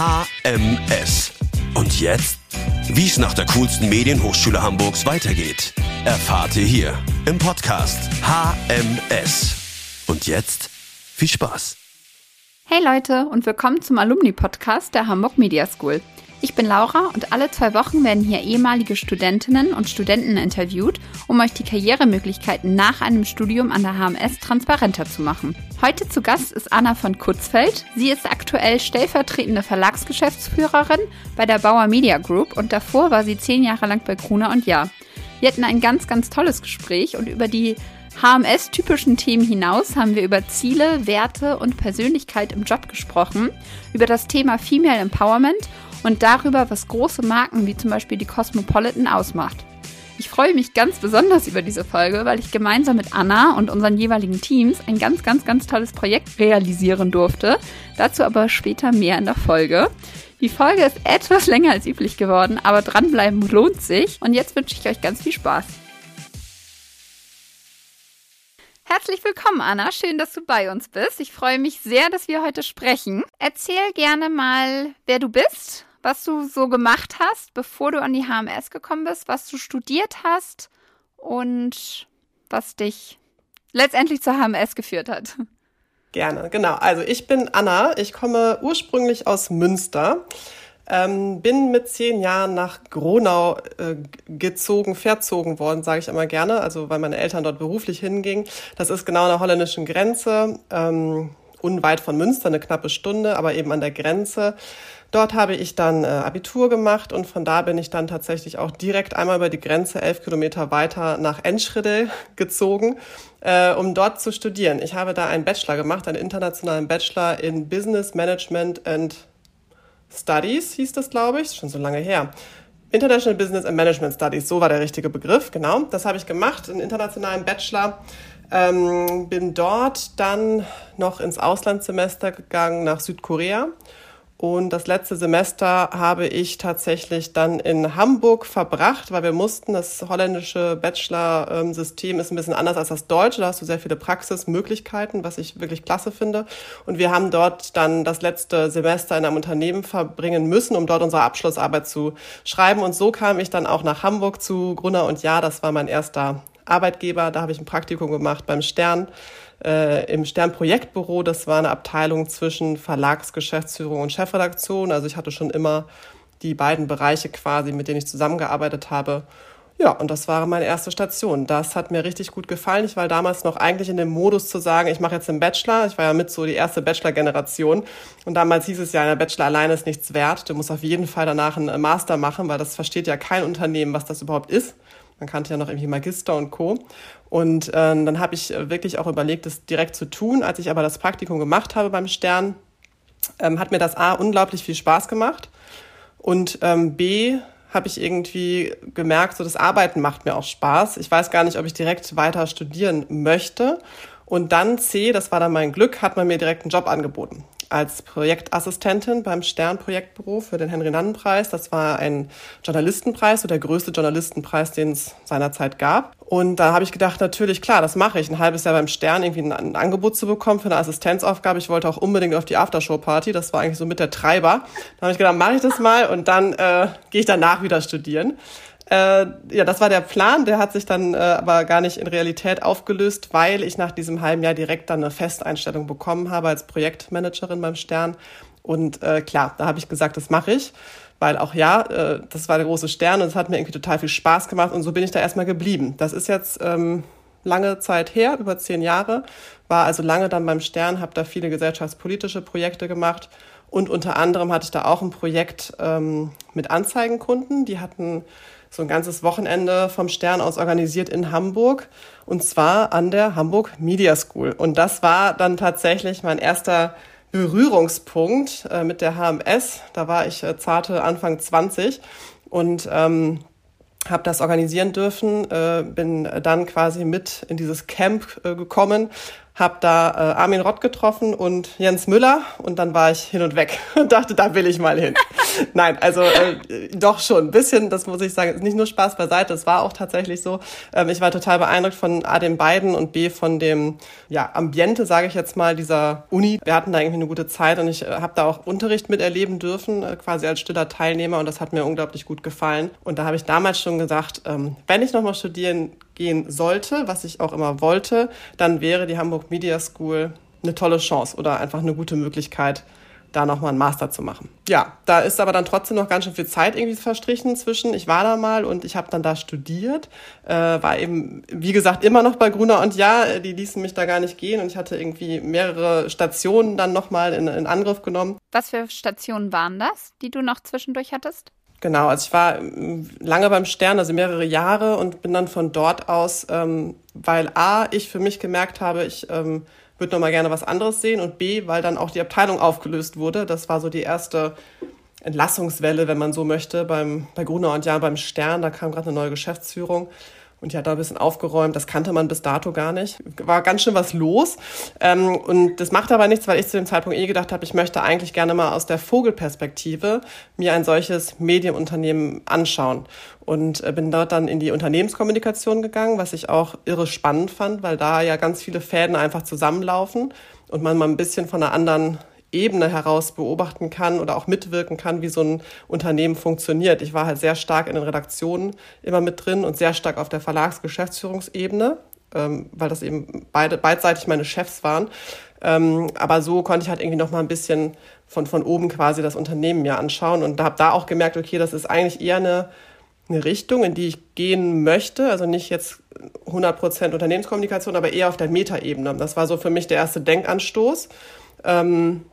HMS. Und jetzt? Wie es nach der coolsten Medienhochschule Hamburgs weitergeht, erfahrt ihr hier im Podcast HMS. Und jetzt viel Spaß. Hey Leute und willkommen zum Alumni-Podcast der Hamburg Media School. Ich bin Laura und alle zwei Wochen werden hier ehemalige Studentinnen und Studenten interviewt, um euch die Karrieremöglichkeiten nach einem Studium an der HMS transparenter zu machen. Heute zu Gast ist Anna von Kutzfeld. Sie ist aktuell stellvertretende Verlagsgeschäftsführerin bei der Bauer Media Group und davor war sie zehn Jahre lang bei Gruner und Jahr. Wir hatten ein ganz, ganz tolles Gespräch und über die HMS-typischen Themen hinaus haben wir über Ziele, Werte und Persönlichkeit im Job gesprochen, über das Thema Female Empowerment und darüber, was große Marken wie zum Beispiel die Cosmopolitan ausmacht. Ich freue mich ganz besonders über diese Folge, weil ich gemeinsam mit Anna und unseren jeweiligen Teams ein ganz, ganz, ganz tolles Projekt realisieren durfte. Dazu aber später mehr in der Folge. Die Folge ist etwas länger als üblich geworden, aber dranbleiben lohnt sich. Und jetzt wünsche ich euch ganz viel Spaß. Herzlich willkommen, Anna. Schön, dass du bei uns bist. Ich freue mich sehr, dass wir heute sprechen. Erzähl gerne mal, wer du bist, was du so gemacht hast, bevor du an die HMS gekommen bist, was du studiert hast und was dich letztendlich zur HMS geführt hat. Gerne, genau. Also ich bin Anna. Ich komme ursprünglich aus Münster. Ähm, bin mit zehn Jahren nach Gronau äh, gezogen, verzogen worden, sage ich immer gerne, also weil meine Eltern dort beruflich hingingen. Das ist genau an der holländischen Grenze, ähm, unweit von Münster, eine knappe Stunde, aber eben an der Grenze. Dort habe ich dann äh, Abitur gemacht und von da bin ich dann tatsächlich auch direkt einmal über die Grenze elf Kilometer weiter nach Enschede gezogen, äh, um dort zu studieren. Ich habe da einen Bachelor gemacht, einen internationalen Bachelor in Business Management and Studies, hieß das, glaube ich, schon so lange her. International Business and Management Studies, so war der richtige Begriff, genau. Das habe ich gemacht, einen internationalen Bachelor. Ähm, bin dort dann noch ins Auslandssemester gegangen nach Südkorea und das letzte Semester habe ich tatsächlich dann in Hamburg verbracht, weil wir mussten, das holländische Bachelor-System ist ein bisschen anders als das deutsche. Da hast du sehr viele Praxismöglichkeiten, was ich wirklich klasse finde. Und wir haben dort dann das letzte Semester in einem Unternehmen verbringen müssen, um dort unsere Abschlussarbeit zu schreiben. Und so kam ich dann auch nach Hamburg zu Grunner und Ja. Das war mein erster Arbeitgeber. Da habe ich ein Praktikum gemacht beim Stern äh, im Sternprojektbüro. Das war eine Abteilung zwischen Verlagsgeschäftsführung und Chefredaktion. Also ich hatte schon immer die beiden Bereiche quasi, mit denen ich zusammengearbeitet habe. Ja, und das war meine erste Station. Das hat mir richtig gut gefallen. Ich war damals noch eigentlich in dem Modus zu sagen, ich mache jetzt einen Bachelor. Ich war ja mit so die erste Bachelor-Generation. Und damals hieß es ja, der Bachelor alleine ist nichts wert. Du musst auf jeden Fall danach einen Master machen, weil das versteht ja kein Unternehmen, was das überhaupt ist. Man kannte ja noch irgendwie Magister und Co. Und äh, dann habe ich wirklich auch überlegt, das direkt zu tun. Als ich aber das Praktikum gemacht habe beim Stern, ähm, hat mir das A unglaublich viel Spaß gemacht. Und ähm, B habe ich irgendwie gemerkt, so das Arbeiten macht mir auch Spaß. Ich weiß gar nicht, ob ich direkt weiter studieren möchte. Und dann C, das war dann mein Glück, hat man mir direkt einen Job angeboten als Projektassistentin beim Stern-Projektbüro für den Henry-Nannen-Preis. Das war ein Journalistenpreis, so der größte Journalistenpreis, den es seinerzeit gab. Und da habe ich gedacht, natürlich, klar, das mache ich. Ein halbes Jahr beim Stern irgendwie ein, ein Angebot zu bekommen für eine Assistenzaufgabe. Ich wollte auch unbedingt auf die Aftershow-Party. Das war eigentlich so mit der Treiber. Da habe ich gedacht, mache ich das mal und dann äh, gehe ich danach wieder studieren. Äh, ja, das war der Plan. Der hat sich dann äh, aber gar nicht in Realität aufgelöst, weil ich nach diesem halben Jahr direkt dann eine Festeinstellung bekommen habe als Projektmanagerin beim Stern. Und äh, klar, da habe ich gesagt, das mache ich, weil auch ja, äh, das war der große Stern und es hat mir irgendwie total viel Spaß gemacht und so bin ich da erstmal geblieben. Das ist jetzt ähm, lange Zeit her, über zehn Jahre, war also lange dann beim Stern, habe da viele gesellschaftspolitische Projekte gemacht und unter anderem hatte ich da auch ein Projekt ähm, mit Anzeigenkunden. Die hatten so ein ganzes Wochenende vom Stern aus organisiert in Hamburg und zwar an der Hamburg Media School. Und das war dann tatsächlich mein erster Berührungspunkt äh, mit der HMS. Da war ich äh, zarte Anfang 20 und ähm, habe das organisieren dürfen, äh, bin dann quasi mit in dieses Camp äh, gekommen, habe da äh, Armin Rott getroffen und Jens Müller und dann war ich hin und weg und dachte, da will ich mal hin. Nein, also äh, doch schon ein bisschen, das muss ich sagen, nicht nur Spaß beiseite, es war auch tatsächlich so. Ähm, ich war total beeindruckt von A, den beiden und B, von dem ja, Ambiente, sage ich jetzt mal, dieser Uni. Wir hatten da irgendwie eine gute Zeit und ich äh, habe da auch Unterricht miterleben dürfen, äh, quasi als stiller Teilnehmer und das hat mir unglaublich gut gefallen. Und da habe ich damals schon gesagt, ähm, wenn ich nochmal studieren gehen sollte, was ich auch immer wollte, dann wäre die Hamburg Media School eine tolle Chance oder einfach eine gute Möglichkeit, da nochmal einen Master zu machen. Ja, da ist aber dann trotzdem noch ganz schön viel Zeit irgendwie verstrichen zwischen. Ich war da mal und ich habe dann da studiert, äh, war eben, wie gesagt, immer noch bei Gruner und ja, die ließen mich da gar nicht gehen und ich hatte irgendwie mehrere Stationen dann nochmal in, in Angriff genommen. Was für Stationen waren das, die du noch zwischendurch hattest? Genau, also ich war ähm, lange beim Stern, also mehrere Jahre und bin dann von dort aus, ähm, weil A, ich für mich gemerkt habe, ich ähm, würde noch mal gerne was anderes sehen und B, weil dann auch die Abteilung aufgelöst wurde. Das war so die erste Entlassungswelle, wenn man so möchte, beim, bei Gruner und Jan beim Stern. Da kam gerade eine neue Geschäftsführung. Und hat da ein bisschen aufgeräumt. Das kannte man bis dato gar nicht. War ganz schön was los. Ähm, und das macht aber nichts, weil ich zu dem Zeitpunkt eh gedacht habe, ich möchte eigentlich gerne mal aus der Vogelperspektive mir ein solches Medienunternehmen anschauen. Und äh, bin dort dann in die Unternehmenskommunikation gegangen, was ich auch irre spannend fand, weil da ja ganz viele Fäden einfach zusammenlaufen und man mal ein bisschen von einer anderen Ebene heraus beobachten kann oder auch mitwirken kann, wie so ein Unternehmen funktioniert. Ich war halt sehr stark in den Redaktionen immer mit drin und sehr stark auf der Verlagsgeschäftsführungsebene, ähm, weil das eben beide beidseitig meine Chefs waren. Ähm, aber so konnte ich halt irgendwie noch mal ein bisschen von, von oben quasi das Unternehmen mir anschauen und habe da auch gemerkt, okay, das ist eigentlich eher eine, eine Richtung, in die ich gehen möchte. Also nicht jetzt 100% Unternehmenskommunikation, aber eher auf der Metaebene. Das war so für mich der erste Denkanstoß. Ähm,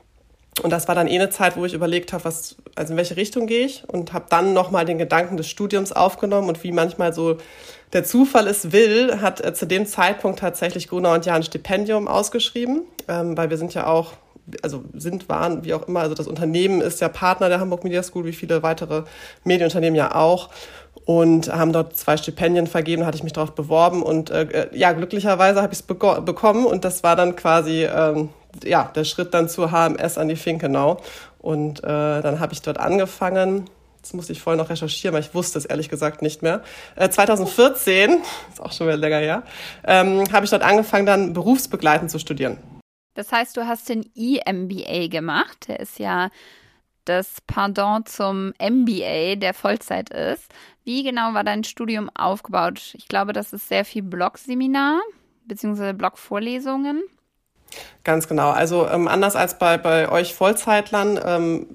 und das war dann eh eine Zeit, wo ich überlegt habe, was, also in welche Richtung gehe ich? Und habe dann nochmal den Gedanken des Studiums aufgenommen. Und wie manchmal so der Zufall es will, hat äh, zu dem Zeitpunkt tatsächlich Gunnar und Jan ein Stipendium ausgeschrieben, ähm, weil wir sind ja auch, also sind, waren, wie auch immer, also das Unternehmen ist ja Partner der Hamburg Media School, wie viele weitere Medienunternehmen ja auch. Und haben dort zwei Stipendien vergeben, hatte ich mich darauf beworben. Und äh, äh ja, glücklicherweise habe ich es bekommen. Und das war dann quasi ähm, ja, der Schritt dann zur HMS an die Finkenau. Und äh, dann habe ich dort angefangen. Jetzt musste ich vorher noch recherchieren, weil ich wusste es ehrlich gesagt nicht mehr. Äh, 2014, ist auch schon wieder länger her, ähm, habe ich dort angefangen, dann berufsbegleitend zu studieren. Das heißt, du hast den EMBA gemacht. Der ist ja das Pendant zum MBA, der Vollzeit ist. Wie genau war dein Studium aufgebaut? Ich glaube, das ist sehr viel Blog-Seminar bzw. Blog-Vorlesungen. Ganz genau. Also ähm, anders als bei, bei euch Vollzeitlern ähm,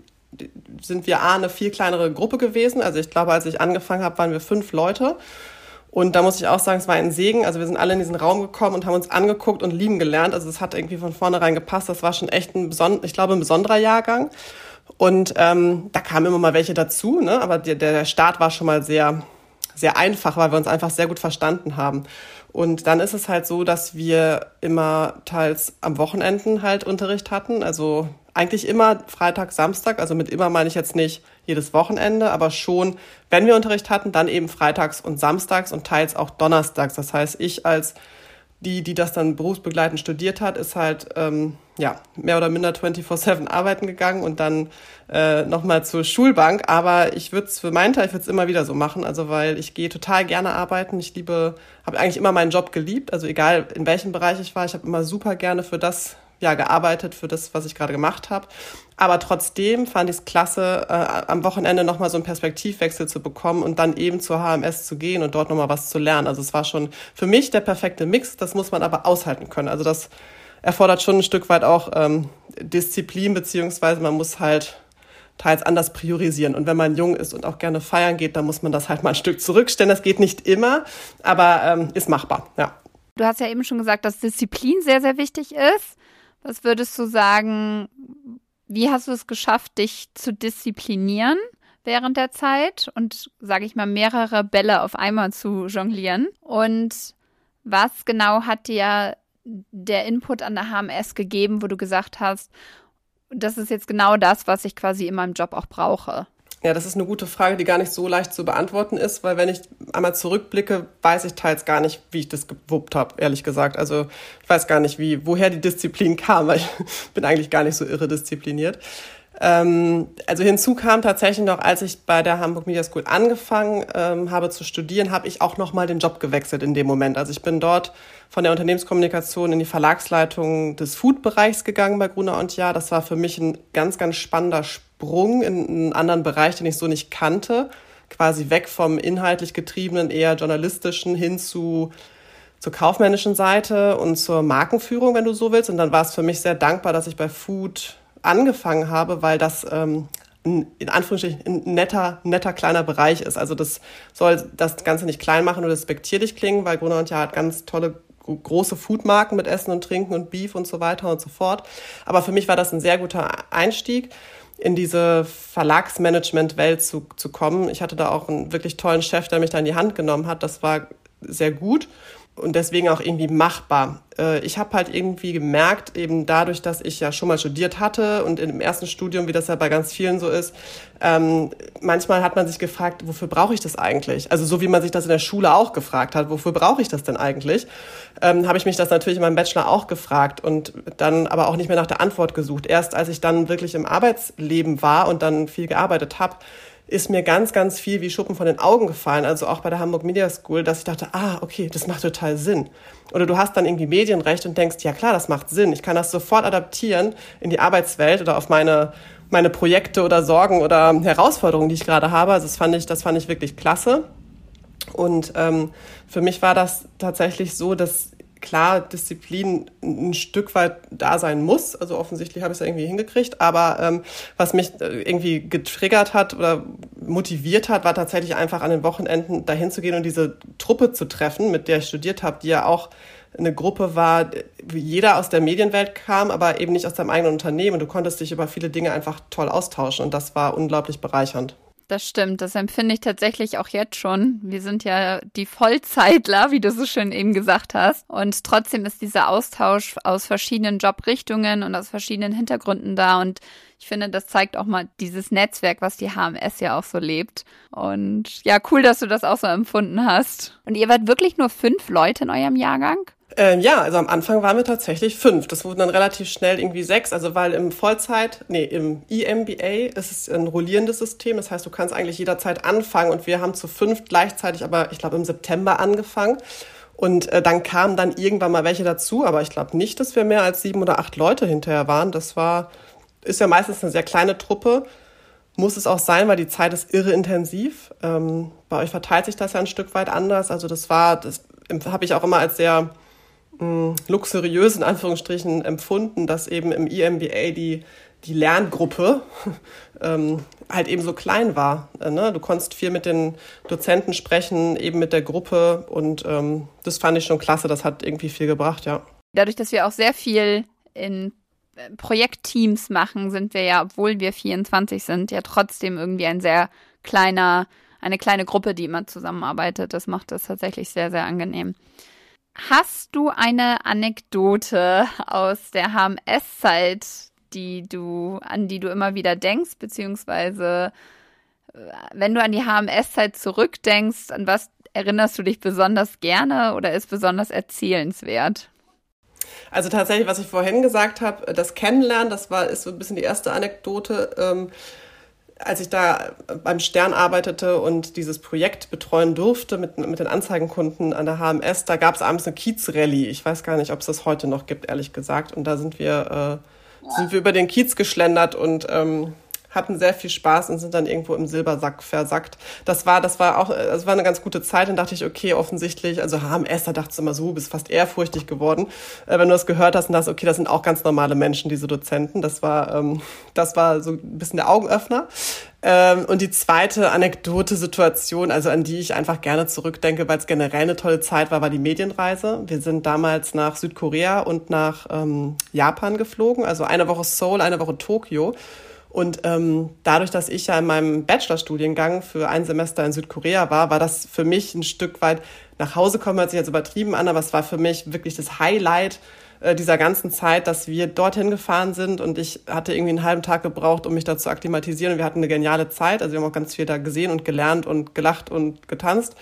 sind wir A, eine viel kleinere Gruppe gewesen. Also ich glaube, als ich angefangen habe, waren wir fünf Leute. Und da muss ich auch sagen, es war ein Segen. Also wir sind alle in diesen Raum gekommen und haben uns angeguckt und lieben gelernt. Also es hat irgendwie von vornherein gepasst. Das war schon echt ein, beson ich glaube, ein besonderer Jahrgang. Und ähm, da kamen immer mal welche dazu, ne? aber der, der Start war schon mal sehr, sehr einfach, weil wir uns einfach sehr gut verstanden haben. Und dann ist es halt so, dass wir immer teils am Wochenenden halt Unterricht hatten. Also eigentlich immer Freitag, Samstag. Also mit immer meine ich jetzt nicht jedes Wochenende, aber schon, wenn wir Unterricht hatten, dann eben freitags und samstags und teils auch donnerstags. Das heißt, ich als die, die das dann berufsbegleitend studiert hat, ist halt ähm, ja mehr oder minder 24/7 arbeiten gegangen und dann äh, nochmal zur Schulbank. Aber ich würde es für meinen Teil, ich würde immer wieder so machen, also weil ich gehe total gerne arbeiten. Ich liebe, habe eigentlich immer meinen Job geliebt, also egal in welchem Bereich ich war, ich habe immer super gerne für das ja, gearbeitet für das, was ich gerade gemacht habe. Aber trotzdem fand ich es klasse, äh, am Wochenende nochmal so einen Perspektivwechsel zu bekommen und dann eben zur HMS zu gehen und dort nochmal was zu lernen. Also es war schon für mich der perfekte Mix, das muss man aber aushalten können. Also das erfordert schon ein Stück weit auch ähm, Disziplin, beziehungsweise man muss halt teils anders priorisieren. Und wenn man jung ist und auch gerne feiern geht, dann muss man das halt mal ein Stück zurückstellen. Das geht nicht immer, aber ähm, ist machbar, ja. Du hast ja eben schon gesagt, dass Disziplin sehr, sehr wichtig ist. Was würdest du sagen, wie hast du es geschafft, dich zu disziplinieren während der Zeit und, sage ich mal, mehrere Bälle auf einmal zu jonglieren? Und was genau hat dir der Input an der HMS gegeben, wo du gesagt hast, das ist jetzt genau das, was ich quasi in meinem Job auch brauche? Ja, das ist eine gute Frage, die gar nicht so leicht zu beantworten ist, weil wenn ich einmal zurückblicke, weiß ich teils gar nicht, wie ich das gewuppt habe, ehrlich gesagt. Also ich weiß gar nicht, wie, woher die Disziplin kam, weil ich bin eigentlich gar nicht so irre diszipliniert. Ähm, also hinzu kam tatsächlich noch, als ich bei der Hamburg Media School angefangen ähm, habe zu studieren, habe ich auch noch mal den Job gewechselt in dem Moment. Also ich bin dort von der Unternehmenskommunikation in die Verlagsleitung des Food-Bereichs gegangen bei Gruner und Ja. Das war für mich ein ganz, ganz spannender Sprung in einen anderen Bereich, den ich so nicht kannte. Quasi weg vom inhaltlich getriebenen, eher journalistischen hin zu zur kaufmännischen Seite und zur Markenführung, wenn du so willst. Und dann war es für mich sehr dankbar, dass ich bei Food angefangen habe, weil das ähm, in Anführungsstrichen ein netter, netter kleiner Bereich ist. Also das soll das Ganze nicht klein machen oder despektierlich klingen, weil Gruner und Ja hat ganz tolle große Foodmarken mit Essen und Trinken und Beef und so weiter und so fort. Aber für mich war das ein sehr guter Einstieg in diese Verlagsmanagement-Welt zu, zu kommen. Ich hatte da auch einen wirklich tollen Chef, der mich da in die Hand genommen hat. Das war sehr gut und deswegen auch irgendwie machbar. Äh, ich habe halt irgendwie gemerkt, eben dadurch, dass ich ja schon mal studiert hatte und im ersten Studium, wie das ja bei ganz vielen so ist, ähm, manchmal hat man sich gefragt, wofür brauche ich das eigentlich? Also so wie man sich das in der Schule auch gefragt hat, wofür brauche ich das denn eigentlich? Ähm, habe ich mich das natürlich in meinem Bachelor auch gefragt und dann aber auch nicht mehr nach der Antwort gesucht. Erst als ich dann wirklich im Arbeitsleben war und dann viel gearbeitet habe, ist mir ganz, ganz viel wie Schuppen von den Augen gefallen, also auch bei der Hamburg Media School, dass ich dachte, ah, okay, das macht total Sinn. Oder du hast dann irgendwie Medienrecht und denkst, ja klar, das macht Sinn. Ich kann das sofort adaptieren in die Arbeitswelt oder auf meine, meine Projekte oder Sorgen oder Herausforderungen, die ich gerade habe. Also das fand ich, das fand ich wirklich klasse. Und ähm, für mich war das tatsächlich so, dass klar Disziplin ein Stück weit da sein muss. Also offensichtlich habe ich es ja irgendwie hingekriegt. Aber ähm, was mich äh, irgendwie getriggert hat oder motiviert hat, war tatsächlich einfach an den Wochenenden dahin zu gehen und diese Truppe zu treffen, mit der ich studiert habe, die ja auch eine Gruppe war, wie jeder aus der Medienwelt kam, aber eben nicht aus deinem eigenen Unternehmen. Du konntest dich über viele Dinge einfach toll austauschen und das war unglaublich bereichernd. Das stimmt, das empfinde ich tatsächlich auch jetzt schon. Wir sind ja die Vollzeitler, wie du so schön eben gesagt hast. Und trotzdem ist dieser Austausch aus verschiedenen Jobrichtungen und aus verschiedenen Hintergründen da. Und ich finde, das zeigt auch mal dieses Netzwerk, was die HMS ja auch so lebt. Und ja, cool, dass du das auch so empfunden hast. Und ihr wart wirklich nur fünf Leute in eurem Jahrgang? Ähm, ja, also am Anfang waren wir tatsächlich fünf. Das wurden dann relativ schnell irgendwie sechs. Also weil im Vollzeit, nee, im EMBA ist es ein rollierendes System. Das heißt, du kannst eigentlich jederzeit anfangen. Und wir haben zu fünf gleichzeitig, aber ich glaube im September angefangen. Und äh, dann kamen dann irgendwann mal welche dazu. Aber ich glaube nicht, dass wir mehr als sieben oder acht Leute hinterher waren. Das war, ist ja meistens eine sehr kleine Truppe. Muss es auch sein, weil die Zeit ist irre intensiv. Ähm, bei euch verteilt sich das ja ein Stück weit anders. Also das war, das habe ich auch immer als sehr luxuriös in Anführungsstrichen empfunden, dass eben im EMBA die, die Lerngruppe ähm, halt eben so klein war. Äh, ne? Du konntest viel mit den Dozenten sprechen, eben mit der Gruppe und ähm, das fand ich schon klasse, das hat irgendwie viel gebracht, ja. Dadurch, dass wir auch sehr viel in äh, Projektteams machen, sind wir ja, obwohl wir 24 sind, ja trotzdem irgendwie ein sehr kleiner, eine kleine Gruppe, die immer zusammenarbeitet. Das macht das tatsächlich sehr, sehr angenehm. Hast du eine Anekdote aus der HMS-Zeit, die du, an die du immer wieder denkst, beziehungsweise äh, wenn du an die HMS-Zeit zurückdenkst, an was erinnerst du dich besonders gerne oder ist besonders erzählenswert? Also tatsächlich, was ich vorhin gesagt habe, das Kennenlernen, das war ist so ein bisschen die erste Anekdote. Ähm, als ich da beim Stern arbeitete und dieses Projekt betreuen durfte mit, mit den Anzeigenkunden an der HMS, da gab es abends eine Kiez-Rallye. Ich weiß gar nicht, ob es das heute noch gibt, ehrlich gesagt. Und da sind wir, äh, sind wir über den Kiez geschlendert und ähm, hatten sehr viel Spaß und sind dann irgendwo im Silbersack versackt. Das war, das war auch, das war eine ganz gute Zeit. Dann dachte ich, okay, offensichtlich, also HMS, da dachte ich immer so, bist fast ehrfurchtig geworden. Äh, wenn du das gehört hast und dachtest, okay, das sind auch ganz normale Menschen, diese Dozenten. Das war, ähm, das war so ein bisschen der Augenöffner. Ähm, und die zweite Anekdote-Situation, also an die ich einfach gerne zurückdenke, weil es generell eine tolle Zeit war, war die Medienreise. Wir sind damals nach Südkorea und nach ähm, Japan geflogen, also eine Woche Seoul, eine Woche Tokio. Und ähm, dadurch, dass ich ja in meinem Bachelorstudiengang für ein Semester in Südkorea war, war das für mich ein Stück weit nach Hause kommen, hört sich jetzt übertrieben an, aber es war für mich wirklich das Highlight, äh, dieser ganzen Zeit, dass wir dorthin gefahren sind und ich hatte irgendwie einen halben Tag gebraucht, um mich da zu akklimatisieren und wir hatten eine geniale Zeit. Also wir haben auch ganz viel da gesehen und gelernt und gelacht und getanzt.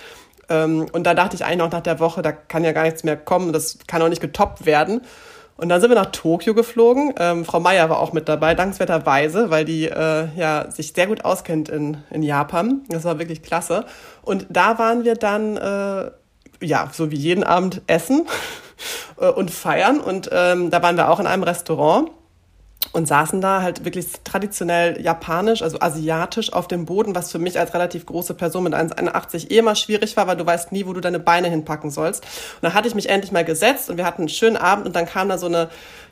Ähm, und da dachte ich eigentlich noch nach der Woche, da kann ja gar nichts mehr kommen, das kann auch nicht getoppt werden. Und dann sind wir nach Tokio geflogen. Ähm, Frau Meier war auch mit dabei, dankenswerterweise, weil die äh, ja sich sehr gut auskennt in, in Japan. Das war wirklich klasse. Und da waren wir dann, äh, ja, so wie jeden Abend essen äh, und feiern. Und ähm, da waren wir auch in einem Restaurant und saßen da halt wirklich traditionell japanisch, also asiatisch auf dem Boden, was für mich als relativ große Person mit 1,81 eh immer schwierig war, weil du weißt nie, wo du deine Beine hinpacken sollst. Und dann hatte ich mich endlich mal gesetzt und wir hatten einen schönen Abend und dann kam da so eine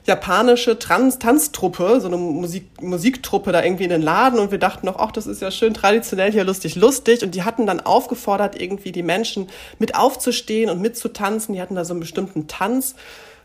japanische Trans Tanztruppe, so eine Musik Musiktruppe da irgendwie in den Laden und wir dachten noch, ach, das ist ja schön traditionell hier lustig, lustig und die hatten dann aufgefordert, irgendwie die Menschen mit aufzustehen und mitzutanzen. Die hatten da so einen bestimmten Tanz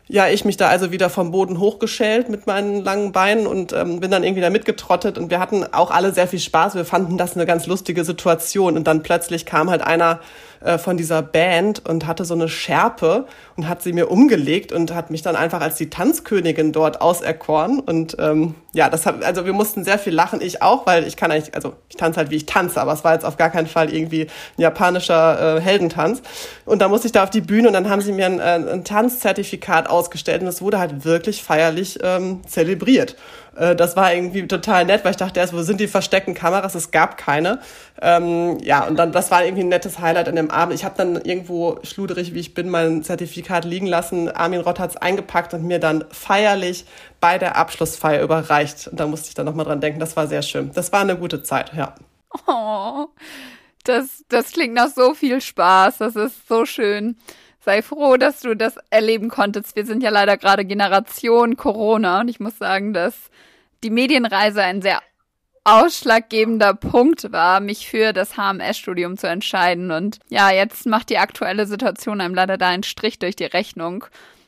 ja, ich mich da also wieder vom Boden hochgeschält mit meinen langen Beinen und ähm, bin dann irgendwie da mitgetrottet und wir hatten auch alle sehr viel Spaß. Wir fanden das eine ganz lustige Situation und dann plötzlich kam halt einer äh, von dieser Band und hatte so eine Schärpe und hat sie mir umgelegt und hat mich dann einfach als die Tanzkönigin dort auserkoren. Und ähm, ja, das hat, also wir mussten sehr viel lachen, ich auch, weil ich kann eigentlich, also ich tanze halt wie ich tanze, aber es war jetzt auf gar keinen Fall irgendwie ein japanischer äh, Heldentanz. Und da musste ich da auf die Bühne und dann haben sie mir ein, äh, ein Tanzzertifikat ausgestellt und das wurde halt wirklich feierlich ähm, zelebriert. Äh, das war irgendwie total nett, weil ich dachte erst, wo sind die versteckten Kameras? Es gab keine. Ähm, ja, und dann, das war irgendwie ein nettes Highlight an dem Abend. Ich habe dann irgendwo, schluderig wie ich bin, mein Zertifikat liegen lassen. Armin Rott hat's eingepackt und mir dann feierlich bei der Abschlussfeier überreicht. Und da musste ich dann nochmal dran denken. Das war sehr schön. Das war eine gute Zeit, ja. Oh, das, das klingt nach so viel Spaß. Das ist so schön. Sei froh, dass du das erleben konntest. Wir sind ja leider gerade Generation Corona und ich muss sagen, dass die Medienreise ein sehr ausschlaggebender Punkt war, mich für das HMS-Studium zu entscheiden. Und ja, jetzt macht die aktuelle Situation einem leider da einen Strich durch die Rechnung.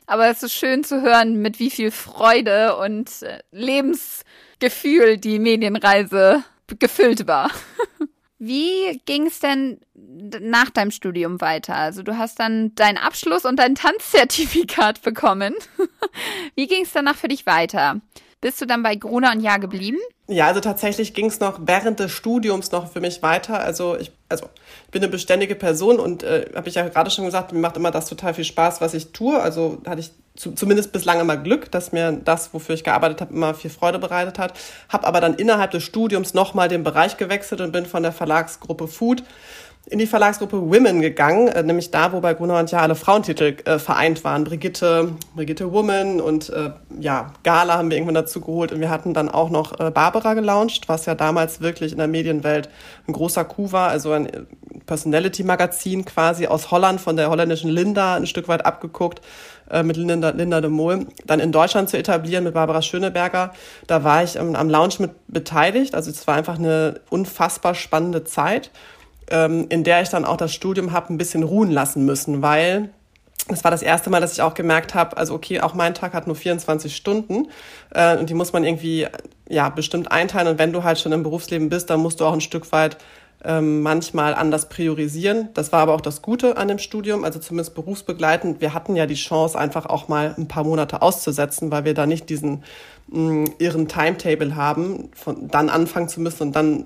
Aber es ist schön zu hören, mit wie viel Freude und äh, Lebensgefühl die Medienreise gefüllt war. Wie ging es denn nach deinem Studium weiter? Also du hast dann deinen Abschluss und dein Tanzzertifikat bekommen. Wie ging es danach für dich weiter? Bist du dann bei Gruner und Jahr geblieben? Ja, also tatsächlich ging es noch während des Studiums noch für mich weiter. Also ich, also ich bin eine beständige Person und äh, habe ich ja gerade schon gesagt, mir macht immer das total viel Spaß, was ich tue. Also hatte ich zu, zumindest bislang immer Glück, dass mir das, wofür ich gearbeitet habe, immer viel Freude bereitet hat. Habe aber dann innerhalb des Studiums nochmal den Bereich gewechselt und bin von der Verlagsgruppe Food in die Verlagsgruppe Women gegangen, äh, nämlich da, wo bei Gruner und Jahr alle Frauentitel äh, vereint waren. Brigitte, Brigitte Woman und äh, ja, Gala haben wir irgendwann dazu geholt. Und wir hatten dann auch noch äh, Barbara gelauncht, was ja damals wirklich in der Medienwelt ein großer Coup war, also ein äh, Personality-Magazin quasi aus Holland von der holländischen Linda ein Stück weit abgeguckt äh, mit Linda, Linda de Mol, dann in Deutschland zu etablieren mit Barbara Schöneberger. Da war ich ähm, am Launch mit beteiligt, also es war einfach eine unfassbar spannende Zeit ähm, in der ich dann auch das Studium habe ein bisschen ruhen lassen müssen, weil das war das erste Mal, dass ich auch gemerkt habe, also okay, auch mein Tag hat nur 24 Stunden äh, und die muss man irgendwie ja bestimmt einteilen und wenn du halt schon im Berufsleben bist, dann musst du auch ein Stück weit ähm, manchmal anders priorisieren. Das war aber auch das Gute an dem Studium, also zumindest berufsbegleitend. Wir hatten ja die Chance, einfach auch mal ein paar Monate auszusetzen, weil wir da nicht diesen mh, mm, irren Timetable haben, von dann anfangen zu müssen und dann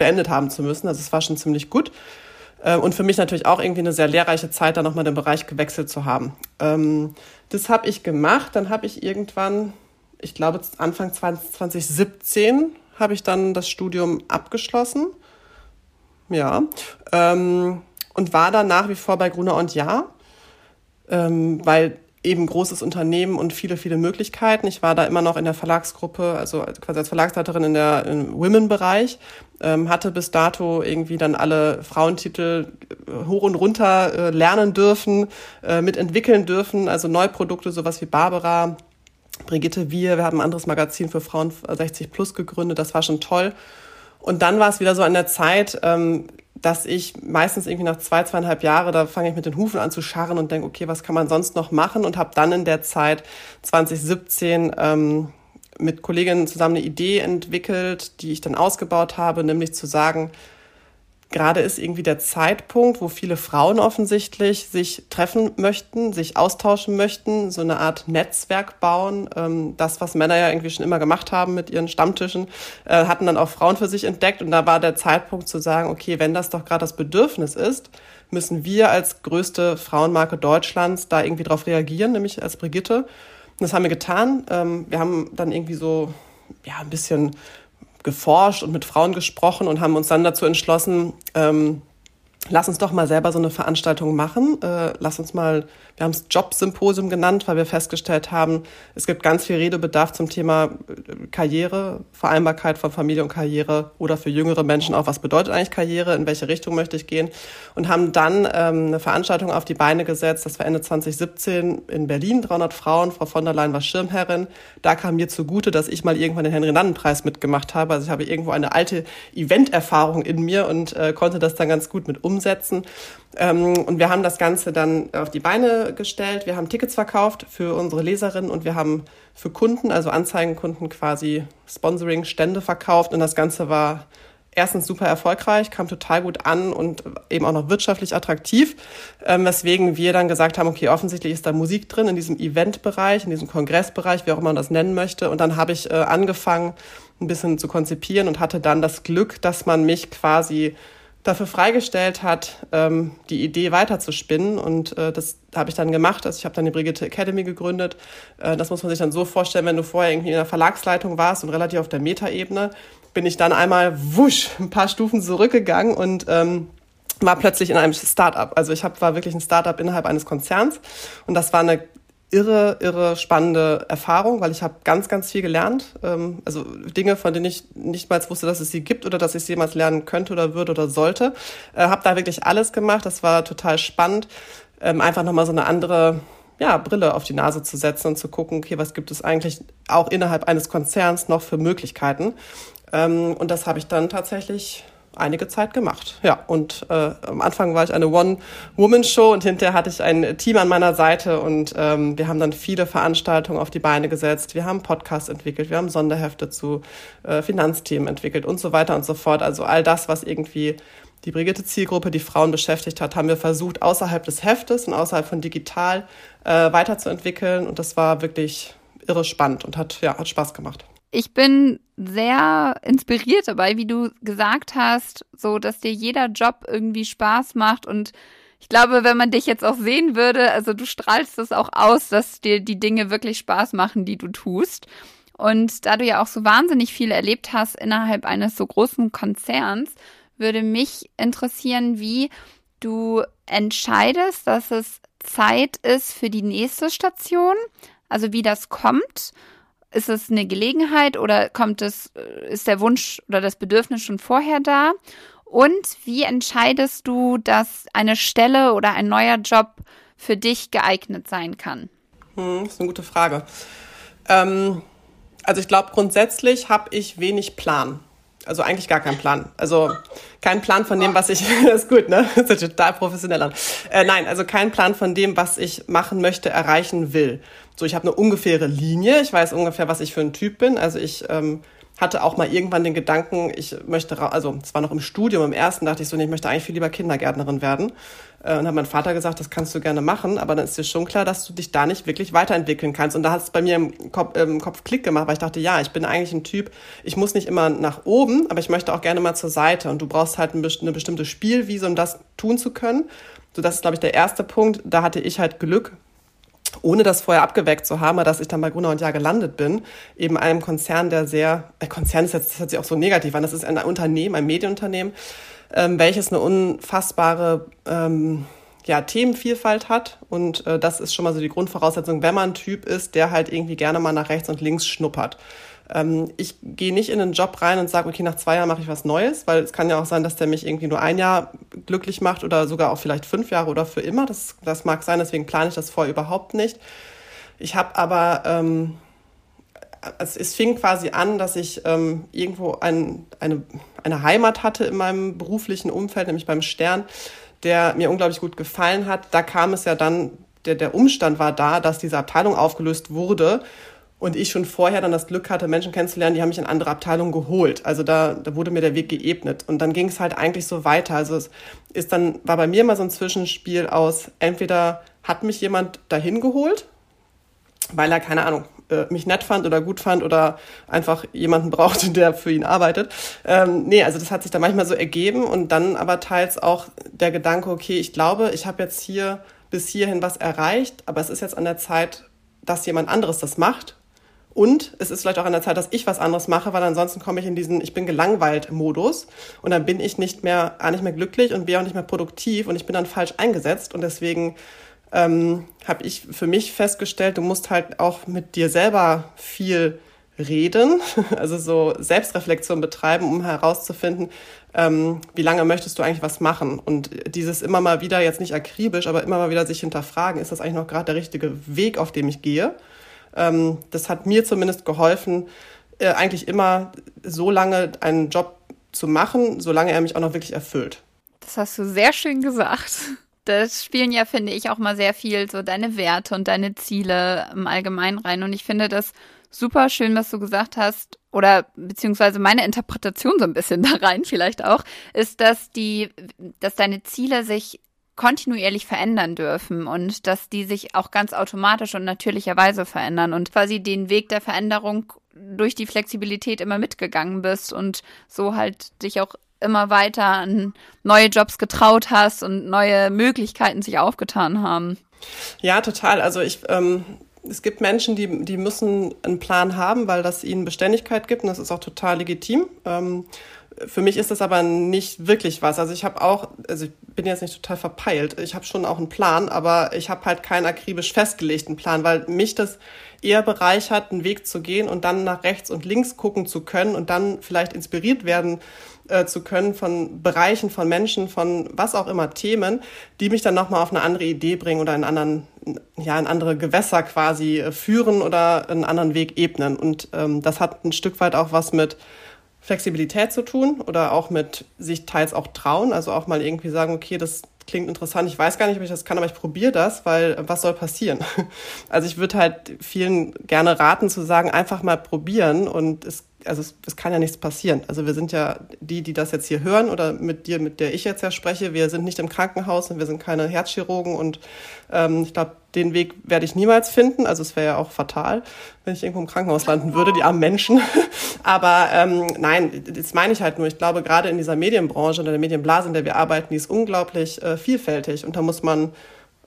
beendet haben zu müssen. Also es war schon ziemlich gut. Äh, und für mich natürlich auch irgendwie eine sehr lehrreiche Zeit, da nochmal den Bereich gewechselt zu haben. Ähm, das habe ich gemacht. Dann habe ich irgendwann, ich glaube Anfang 2017, habe ich dann das Studium abgeschlossen. Ja. Ähm, und war dann nach wie vor bei Gruner und Ja, ähm, weil eben großes Unternehmen und viele, viele Möglichkeiten. Ich war da immer noch in der Verlagsgruppe, also quasi als Verlagsleiterin in der Women-Bereich, ähm, hatte bis dato irgendwie dann alle Frauentitel äh, hoch und runter äh, lernen dürfen, äh, mitentwickeln dürfen, also Neuprodukte, sowas wie Barbara, Brigitte Wir, wir haben ein anderes Magazin für Frauen 60 plus gegründet, das war schon toll. Und dann war es wieder so an der Zeit, ähm, dass ich meistens irgendwie nach zwei, zweieinhalb Jahre, da fange ich mit den Hufen an zu scharren und denke, okay, was kann man sonst noch machen? Und habe dann in der Zeit 2017 ähm, mit Kolleginnen zusammen eine Idee entwickelt, die ich dann ausgebaut habe, nämlich zu sagen, gerade ist irgendwie der Zeitpunkt, wo viele Frauen offensichtlich sich treffen möchten, sich austauschen möchten, so eine Art Netzwerk bauen. Ähm, das, was Männer ja irgendwie schon immer gemacht haben mit ihren Stammtischen, äh, hatten dann auch Frauen für sich entdeckt. Und da war der Zeitpunkt zu sagen, okay, wenn das doch gerade das Bedürfnis ist, müssen wir als größte Frauenmarke Deutschlands da irgendwie drauf reagieren, nämlich als Brigitte. Und das haben wir getan. Ähm, wir haben dann irgendwie so ja, ein bisschen geforscht und mit Frauen gesprochen und haben uns dann dazu entschlossen, ähm, lass uns doch mal selber so eine Veranstaltung machen. Äh, lass uns mal, wir haben es Jobsymposium genannt, weil wir festgestellt haben, es gibt ganz viel Redebedarf zum Thema äh, Karriere, Vereinbarkeit von Familie und Karriere oder für jüngere Menschen auch, was bedeutet eigentlich Karriere, in welche Richtung möchte ich gehen und haben dann ähm, eine Veranstaltung auf die Beine gesetzt. Das war Ende 2017 in Berlin, 300 Frauen. Frau von der Leyen war Schirmherrin. Da kam mir zugute, dass ich mal irgendwann den Henry-Nannen-Preis mitgemacht habe. Also ich habe irgendwo eine alte Event-Erfahrung in mir und äh, konnte das dann ganz gut mit umsetzen. Ähm, und wir haben das Ganze dann auf die Beine gestellt. Wir haben Tickets verkauft für unsere Leserinnen und wir haben für Kunden, also Anzeigenkunden quasi Sponsoring-Stände verkauft. Und das Ganze war erstens super erfolgreich, kam total gut an und eben auch noch wirtschaftlich attraktiv, ähm, weswegen wir dann gesagt haben, okay, offensichtlich ist da Musik drin in diesem Eventbereich, in diesem Kongressbereich, wie auch immer man das nennen möchte. Und dann habe ich äh, angefangen, ein bisschen zu konzipieren und hatte dann das Glück, dass man mich quasi dafür freigestellt hat, ähm, die Idee weiterzuspinnen. Und äh, das habe ich dann gemacht. Also ich habe dann die Brigitte Academy gegründet. Äh, das muss man sich dann so vorstellen, wenn du vorher irgendwie in der Verlagsleitung warst und relativ auf der Metaebene, bin ich dann einmal wusch ein paar Stufen zurückgegangen und ähm, war plötzlich in einem Startup. Also ich hab, war wirklich ein Startup innerhalb eines Konzerns und das war eine irre, irre spannende Erfahrung, weil ich habe ganz, ganz viel gelernt. Ähm, also Dinge, von denen ich nicht mal wusste, dass es sie gibt oder dass ich sie jemals lernen könnte oder würde oder sollte. Äh, habe da wirklich alles gemacht. Das war total spannend. Ähm, einfach nochmal so eine andere ja, Brille auf die Nase zu setzen und zu gucken, okay, was gibt es eigentlich auch innerhalb eines Konzerns noch für Möglichkeiten. Ähm, und das habe ich dann tatsächlich einige Zeit gemacht. Ja, und äh, am Anfang war ich eine One-Woman-Show und hinterher hatte ich ein Team an meiner Seite und ähm, wir haben dann viele Veranstaltungen auf die Beine gesetzt. Wir haben Podcasts entwickelt, wir haben Sonderhefte zu äh, Finanzthemen entwickelt und so weiter und so fort. Also all das, was irgendwie die Brigitte-Zielgruppe, die Frauen beschäftigt hat, haben wir versucht, außerhalb des Heftes und außerhalb von digital äh, weiterzuentwickeln. Und das war wirklich irre spannend und hat, ja, hat Spaß gemacht. Ich bin sehr inspiriert dabei, wie du gesagt hast, so dass dir jeder Job irgendwie Spaß macht und ich glaube, wenn man dich jetzt auch sehen würde, also du strahlst es auch aus, dass dir die Dinge wirklich Spaß machen, die du tust. Und da du ja auch so wahnsinnig viel erlebt hast innerhalb eines so großen Konzerns, würde mich interessieren, wie du entscheidest, dass es Zeit ist für die nächste Station, also wie das kommt ist es eine Gelegenheit oder kommt es, äh, ist der Wunsch oder das Bedürfnis schon vorher da? Und wie entscheidest du, dass eine Stelle oder ein neuer Job für dich geeignet sein kann? Hm, das ist eine gute Frage. Ähm, also ich glaube, grundsätzlich habe ich wenig Plan. Also eigentlich gar keinen Plan. Also kein Plan von dem, was ich, das ist gut, ne? Das ist total professionell an. Äh, nein, also kein Plan von dem, was ich machen möchte, erreichen will. So, ich habe eine ungefähre Linie. Ich weiß ungefähr, was ich für ein Typ bin. Also ich ähm, hatte auch mal irgendwann den Gedanken, ich möchte, also es war noch im Studium, im ersten dachte ich so, nee, ich möchte eigentlich viel lieber Kindergärtnerin werden. Äh, und hat mein Vater gesagt, das kannst du gerne machen, aber dann ist dir schon klar, dass du dich da nicht wirklich weiterentwickeln kannst. Und da hat es bei mir im Kopf, im Kopf Klick gemacht, weil ich dachte, ja, ich bin eigentlich ein Typ, ich muss nicht immer nach oben, aber ich möchte auch gerne mal zur Seite. Und du brauchst halt eine bestimmte Spielwiese, um das tun zu können. So, das ist, glaube ich, der erste Punkt. Da hatte ich halt Glück, ohne das vorher abgeweckt zu haben, dass ich dann bei Gruner und Jahr gelandet bin, eben einem Konzern, der sehr, äh, Konzern ist jetzt, das hört sich auch so negativ an, das ist ein Unternehmen, ein Medienunternehmen, ähm, welches eine unfassbare ähm, ja, Themenvielfalt hat. Und äh, das ist schon mal so die Grundvoraussetzung, wenn man ein Typ ist, der halt irgendwie gerne mal nach rechts und links schnuppert. Ähm, ich gehe nicht in einen Job rein und sage, okay, nach zwei Jahren mache ich was Neues, weil es kann ja auch sein, dass der mich irgendwie nur ein Jahr glücklich macht oder sogar auch vielleicht fünf Jahre oder für immer. Das, das mag sein, deswegen plane ich das vorher überhaupt nicht. Ich habe aber, ähm, es, es, fing quasi an, dass ich ähm, irgendwo ein, eine, eine Heimat hatte in meinem beruflichen Umfeld, nämlich beim Stern, der mir unglaublich gut gefallen hat. Da kam es ja dann, der, der Umstand war da, dass diese Abteilung aufgelöst wurde Und ich schon vorher dann das Glück hatte, Menschen kennenzulernen, die haben mich in andere Abteilungen geholt. Also da, da wurde mir der Weg geebnet. Und dann ging es halt eigentlich so weiter. Also es ist dann, war bei mir immer so ein Zwischenspiel aus, entweder hat mich jemand dahin geholt, weil er, keine Ahnung, äh, mich nett fand oder gut fand oder einfach jemanden brauchte, der für ihn arbeitet. Ähm, nee, also das hat sich da manchmal so ergeben und dann aber teils auch der Gedanke, okay, ich glaube, ich habe jetzt hier bis hierhin was erreicht, aber es ist jetzt an der Zeit, dass jemand anderes das macht. Und es ist vielleicht auch an der Zeit, dass ich was anderes mache, weil ansonsten komme ich in diesen Ich bin gelangweilt Modus und dann bin ich nicht mehr, A, nicht mehr glücklich und B, auch nicht mehr produktiv und ich bin dann falsch eingesetzt und deswegen ähm, habe ich für mich festgestellt, du musst halt auch mit dir selber viel reden, also so Selbstreflexion betreiben, um herauszufinden, ähm, wie lange möchtest du eigentlich was machen? Und dieses immer mal wieder, jetzt nicht akribisch, aber immer mal wieder sich hinterfragen, ist das eigentlich noch gerade der richtige Weg, auf dem ich gehe? Ähm, das hat mir zumindest geholfen, äh, eigentlich immer so lange einen Job zu machen, solange er mich auch noch wirklich erfüllt. Das hast du sehr schön gesagt das spielen ja, finde ich, auch mal sehr viel so deine Werte und deine Ziele im Allgemeinen rein. Und ich finde das super schön, was du gesagt hast, oder beziehungsweise meine Interpretation so ein bisschen da rein vielleicht auch, ist, dass die, dass deine Ziele sich kontinuierlich verändern dürfen und dass die sich auch ganz automatisch und natürlicherweise verändern und quasi den Weg der Veränderung durch die Flexibilität immer mitgegangen bist und so halt dich auch immer weiter an neue Jobs getraut hast und neue Möglichkeiten sich aufgetan haben. Ja, total. Also ich, ähm, es gibt Menschen, die, die müssen einen Plan haben, weil das ihnen Beständigkeit gibt und das ist auch total legitim. Ähm, für mich ist das aber nicht wirklich was. Also ich habe auch, also ich bin jetzt nicht total verpeilt. Ich habe schon auch einen Plan, aber ich habe halt keinen akribisch festgelegten Plan, weil mich das eher bereichert, einen Weg zu gehen und dann nach rechts und links gucken zu können und dann vielleicht inspiriert werden äh, zu können von Bereichen, von Menschen, von was auch immer Themen, die mich dann nochmal auf eine andere Idee bringen oder in anderen, ja, in andere Gewässer quasi äh, führen oder einen anderen Weg ebnen. Und ähm, das hat ein Stück weit auch was mit Flexibilität zu tun oder auch mit sich teils auch trauen, also auch mal irgendwie sagen, okay, das klingt interessant, ich weiß gar nicht, ob ich das kann, aber ich probiere das, weil was soll passieren? Also ich würde halt vielen gerne raten zu sagen, einfach mal probieren und es also es, es, kann ja nichts passieren. Also wir sind ja die, die das jetzt hier hören oder mit dir, mit der ich jetzt ja spreche, wir sind nicht im Krankenhaus und wir sind keine Herzchirurgen und ähm, ich glaube, den Weg werde ich niemals finden. Also es wäre ja auch fatal, wenn ich irgendwo im Krankenhaus landen würde, die armen Menschen. Aber ähm, nein, das meine ich halt nur. Ich glaube, gerade in dieser Medienbranche oder der Medienblase, in der wir arbeiten, die ist unglaublich äh, vielfältig und da muss man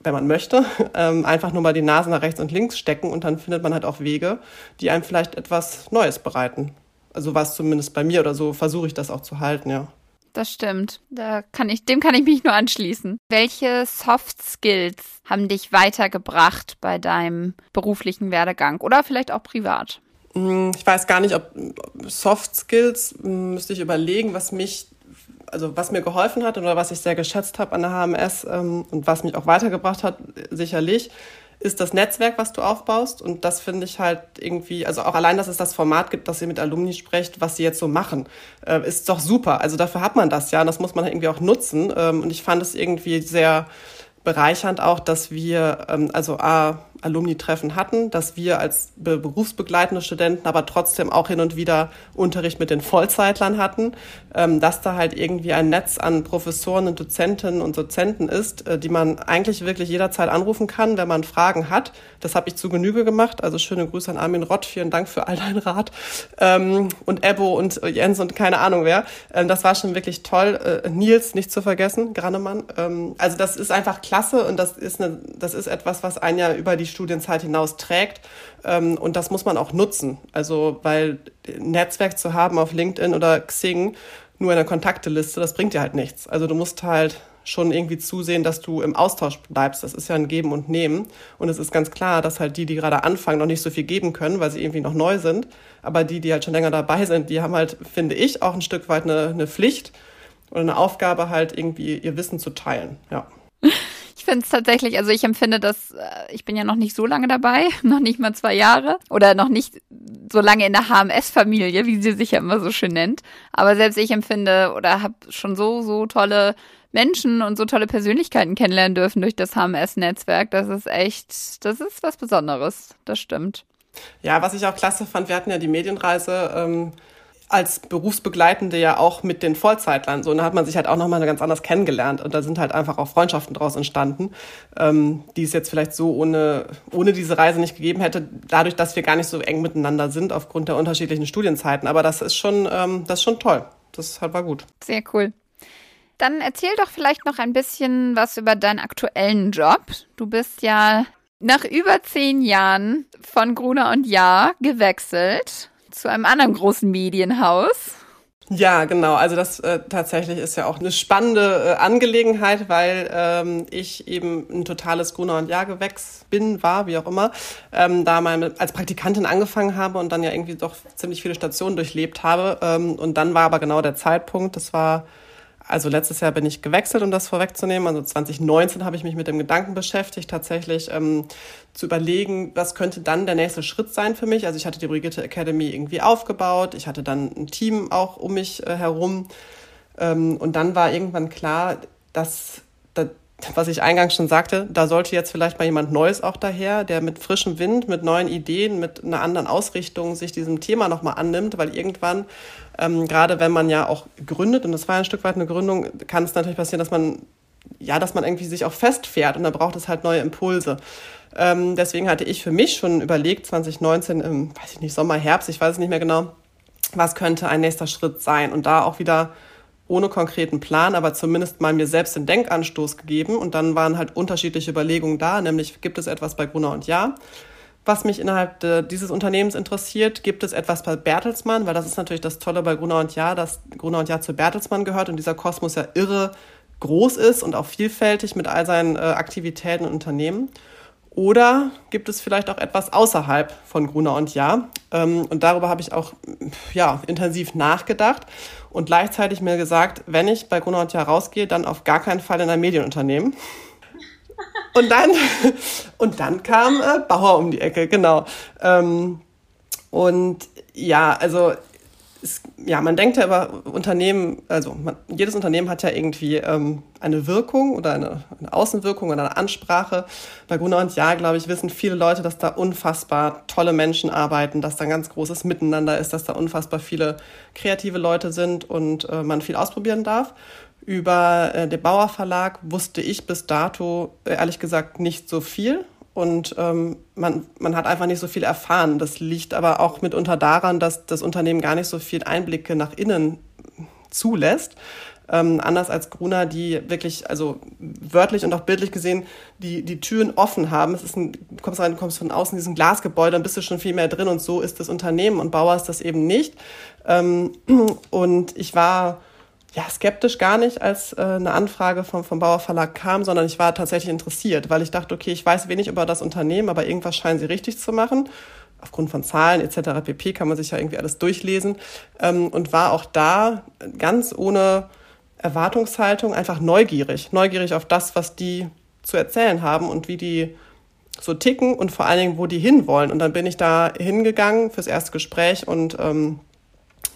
wenn man möchte, ähm, einfach nur mal die Nase nach rechts und links stecken und dann findet man halt auch Wege, die einem vielleicht etwas Neues bereiten. Also war es zumindest bei mir oder so, versuche ich das auch zu halten, ja. Das stimmt. Da kann ich, dem kann ich mich nur anschließen. Welche Soft Skills haben dich weitergebracht bei deinem beruflichen Werdegang oder vielleicht auch privat? Hm, ich weiß gar nicht, ob Soft Skills hm, müsste ich überlegen, was mich also was mir geholfen hat oder was ich sehr geschätzt habe an der HMS ähm, und was mich auch weitergebracht hat, sicherlich ist das Netzwerk, was du aufbaust. Und das finde ich halt irgendwie, also auch allein, dass es das Format gibt, dass ihr mit Alumni sprecht, was sie jetzt so machen, äh, ist doch super. Also dafür hat man das ja und das muss man irgendwie auch nutzen. Ähm, und ich fand es irgendwie sehr bereichernd auch, dass wir, ähm, also A, Alumni-Treffen hatten, dass wir als berufsbegleitende Studenten aber trotzdem auch hin und wieder Unterricht mit den Vollzeitlern hatten, ähm, dass da halt irgendwie ein Netz an Professoren und Dozentinnen und Dozenten ist, äh, die man eigentlich wirklich jederzeit anrufen kann, wenn man Fragen hat. Das habe ich zu Genüge gemacht. Also schöne Grüße an Armin Rott, vielen Dank für all deinen Rat. Ähm, und Ebo und Jens und keine Ahnung wer. Ähm, das war schon wirklich toll. Äh, Nils nicht zu vergessen, Grannemann. also das ist einfach klasse und das ist, eine, das ist etwas, was einen ja über die Studienzeit hinaus trägt. Ähm, und das muss man auch nutzen. Also, weil Netzwerk zu haben auf LinkedIn oder Xing, nur in der Kontakteliste, das bringt dir halt nichts. Also du musst halt schon irgendwie zusehen, dass du im Austausch bleibst. Das ist ja ein Geben und Nehmen. Und es ist ganz klar, dass halt die, die gerade anfangen, noch nicht so viel geben können, weil sie irgendwie noch neu sind. Aber die, die halt schon länger dabei sind, die haben halt, finde ich, auch ein Stück weit eine, eine Pflicht oder eine Aufgabe, halt irgendwie ihr Wissen zu teilen. Ja. Ich finde es tatsächlich, also ich empfinde das, äh, ich bin ja noch nicht so lange dabei, noch nicht mal zwei Jahre oder noch nicht so lange in der HMS-Familie, wie sie sich ja immer so schön nennt. Aber selbst ich empfinde oder habe schon so, so tolle Menschen und so tolle Persönlichkeiten kennenlernen dürfen durch das HMS-Netzwerk. Das ist echt, das ist was Besonderes. Das stimmt. Ja, was ich auch klasse fand, wir hatten ja die Medienreise ähm, als Berufsbegleitende ja auch mit den Vollzeitlern. So, und da hat man sich halt auch nochmal ganz anders kennengelernt. Und da sind halt einfach auch Freundschaften draus entstanden, ähm, die es jetzt vielleicht so ohne, ohne diese Reise nicht gegeben hätte, dadurch, dass wir gar nicht so eng miteinander sind aufgrund der unterschiedlichen Studienzeiten. Aber das ist schon, ähm, das ist schon toll. Das war gut. Sehr cool. Dann erzähl doch vielleicht noch ein bisschen was über deinen aktuellen Job. Du bist ja nach über zehn Jahren von Gruner und Jahr gewechselt zu einem anderen großen Medienhaus. Ja, genau. Also das äh, tatsächlich ist ja auch eine spannende äh, Angelegenheit, weil ähm, ich eben ein totales Gruner und Jahr Gewächs bin, war, wie auch immer, ähm, da mal mit, als Praktikantin angefangen habe und dann ja irgendwie doch ziemlich viele Stationen durchlebt habe. Ähm, und dann war aber genau der Zeitpunkt, das war also letztes Jahr bin ich gewechselt, um das vorwegzunehmen. Also 2019 habe ich mich mit dem Gedanken beschäftigt, tatsächlich ähm, zu überlegen, was könnte dann der nächste Schritt sein für mich. Also ich hatte die Brigitte Academy irgendwie aufgebaut. Ich hatte dann ein Team auch um mich äh, herum. Ähm, und dann war irgendwann klar, dass, dass was ich eingangs schon sagte, da sollte jetzt vielleicht mal jemand Neues auch daher, der mit frischem Wind, mit neuen Ideen, mit einer anderen Ausrichtung sich diesem Thema nochmal annimmt, weil irgendwann, ähm, gerade wenn man ja auch gründet, und das war ein Stück weit eine Gründung, kann es natürlich passieren, dass man, ja, dass man irgendwie sich auch festfährt und da braucht es halt neue Impulse. Ähm, deswegen hatte ich für mich schon überlegt, 2019, im, weiß ich nicht, Sommer, Herbst, ich weiß es nicht mehr genau, was könnte ein nächster Schritt sein und da auch wieder ohne konkreten Plan, aber zumindest mal mir selbst den Denkanstoß gegeben. Und dann waren halt unterschiedliche Überlegungen da, nämlich gibt es etwas bei Gruner und Ja, was mich innerhalb de, dieses Unternehmens interessiert. Gibt es etwas bei Bertelsmann, weil das ist natürlich das Tolle bei Gruner und Ja, dass Gruner und Ja zu Bertelsmann gehört und dieser Kosmos ja irre groß ist und auch vielfältig mit all seinen äh, Aktivitäten und Unternehmen. Oder gibt es vielleicht auch etwas außerhalb von Gruner und Ja? Ähm, und darüber habe ich auch ja, intensiv nachgedacht und gleichzeitig mir gesagt, wenn ich bei Gruner und Jahr rausgehe, dann auf gar keinen Fall in ein Medienunternehmen. Und dann, und dann kam äh, Bauer um die Ecke, genau. Ähm, und ja, also es, ja, man denkt ja über Unternehmen, also man, jedes Unternehmen hat ja irgendwie ähm, eine Wirkung oder eine, eine, Außenwirkung oder eine Ansprache. Bei Gruner und Ja, glaube ich, wissen viele Leute, dass da unfassbar tolle Menschen arbeiten, dass da ein ganz großes Miteinander ist, dass da unfassbar viele kreative Leute sind und äh, man viel ausprobieren darf. Über äh, den Bauer Verlag wusste ich bis dato äh, ehrlich gesagt nicht so viel und ähm, man, man hat einfach nicht so viel erfahren. Das liegt aber auch mitunter daran, dass das Unternehmen gar nicht so viel Einblicke nach innen zulässt. Ähm, anders als Gruner, die wirklich, also wörtlich und auch bildlich gesehen, die, die Türen offen haben. Es ist ein, du kommst rein, du kommst von außen in diesem Glasgebäude, dann bist du schon viel mehr drin und so ist das Unternehmen und Bauer ist das eben nicht. Ähm, und ich war ja, skeptisch gar nicht, als äh, eine Anfrage vom, vom Bauer Verlag kam, sondern ich war tatsächlich interessiert, weil ich dachte, okay, ich weiß wenig über das Unternehmen, aber irgendwas scheinen sie richtig zu machen. Aufgrund von Zahlen etc. pp. kann man sich ja irgendwie alles durchlesen. Ähm, und war auch da ganz ohne Erwartungshaltung einfach neugierig. Neugierig auf das, was die zu erzählen haben und wie die so ticken und vor allen Dingen, wo die hinwollen. Und dann bin ich da hingegangen fürs erste Gespräch und ähm,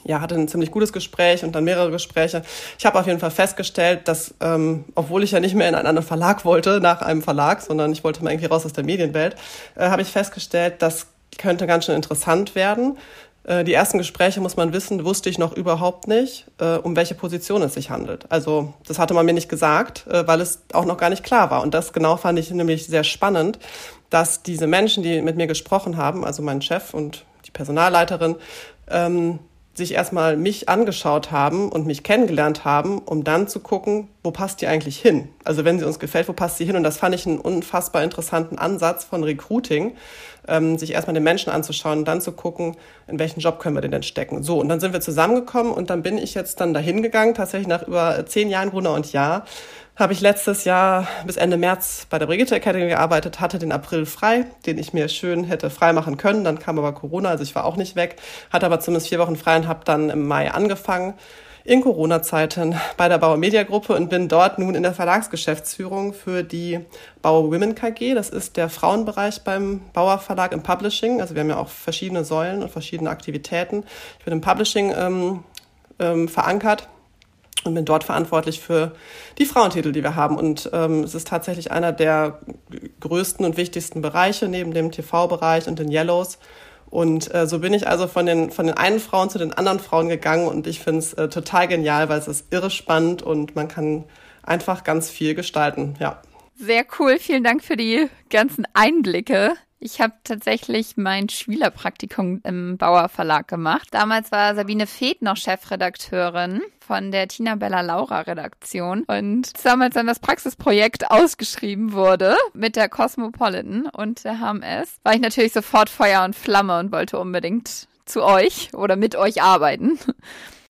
ja, hatte ein ziemlich gutes Gespräch und dann mehrere Gespräche. Ich habe auf jeden Fall festgestellt, dass, ähm, obwohl ich ja nicht mehr in einen anderen Verlag wollte, nach einem Verlag, sondern ich wollte mal irgendwie raus aus der Medienwelt, äh, habe ich festgestellt, das könnte ganz schön interessant werden. Äh, die ersten Gespräche, muss man wissen, wusste ich noch überhaupt nicht, äh, um welche Position es sich handelt. Also das hatte man mir nicht gesagt, äh, weil es auch noch gar nicht klar war. Und das genau fand ich nämlich sehr spannend, dass diese Menschen, die mit mir gesprochen haben, also mein Chef und die Personalleiterin, ähm, sich erstmal mich angeschaut haben und mich kennengelernt haben, um dann zu gucken, wo passt die eigentlich hin? Also wenn sie uns gefällt, wo passt sie hin? Und das fand ich einen unfassbar interessanten Ansatz von Recruiting, ähm, sich erstmal den Menschen anzuschauen und dann zu gucken, in welchen Job können wir den denn stecken. So, und dann sind wir zusammengekommen und dann bin ich jetzt dann dahin gegangen, tatsächlich nach über zehn Jahren Gruner und Jahr, habe ich letztes Jahr bis Ende März bei der Brigitte Academy gearbeitet, hatte den April frei, den ich mir schön hätte frei machen können. Dann kam aber Corona, also ich war auch nicht weg, hatte aber zumindest vier Wochen frei und habe dann im Mai angefangen in Corona-Zeiten bei der Bauer Media Gruppe und bin dort nun in der Verlagsgeschäftsführung für die Bauer Women KG. Das ist der Frauenbereich beim Bauer Verlag im Publishing. Also wir haben ja auch verschiedene Säulen und verschiedene Aktivitäten. Ich bin im Publishing ähm, ähm, verankert und bin dort verantwortlich für die Frauentitel, die wir haben. Und ähm, es ist tatsächlich einer der größten und wichtigsten Bereiche neben dem TV-Bereich und den Yellows. Und äh, so bin ich also von den, von den einen Frauen zu den anderen Frauen gegangen und ich finde es äh, total genial, weil es ist irre spannend und man kann einfach ganz viel gestalten, ja. Sehr cool, vielen Dank für die ganzen Einblicke. Ich habe tatsächlich mein Schülerpraktikum im Bauer Verlag gemacht. Damals war Sabine Feeth noch Chefredakteurin von der Tina Bella Laura Redaktion und damals dann das Praxisprojekt ausgeschrieben wurde mit der Cosmopolitan und der HMS, war ich natürlich sofort Feuer und Flamme und wollte unbedingt zu euch oder mit euch arbeiten.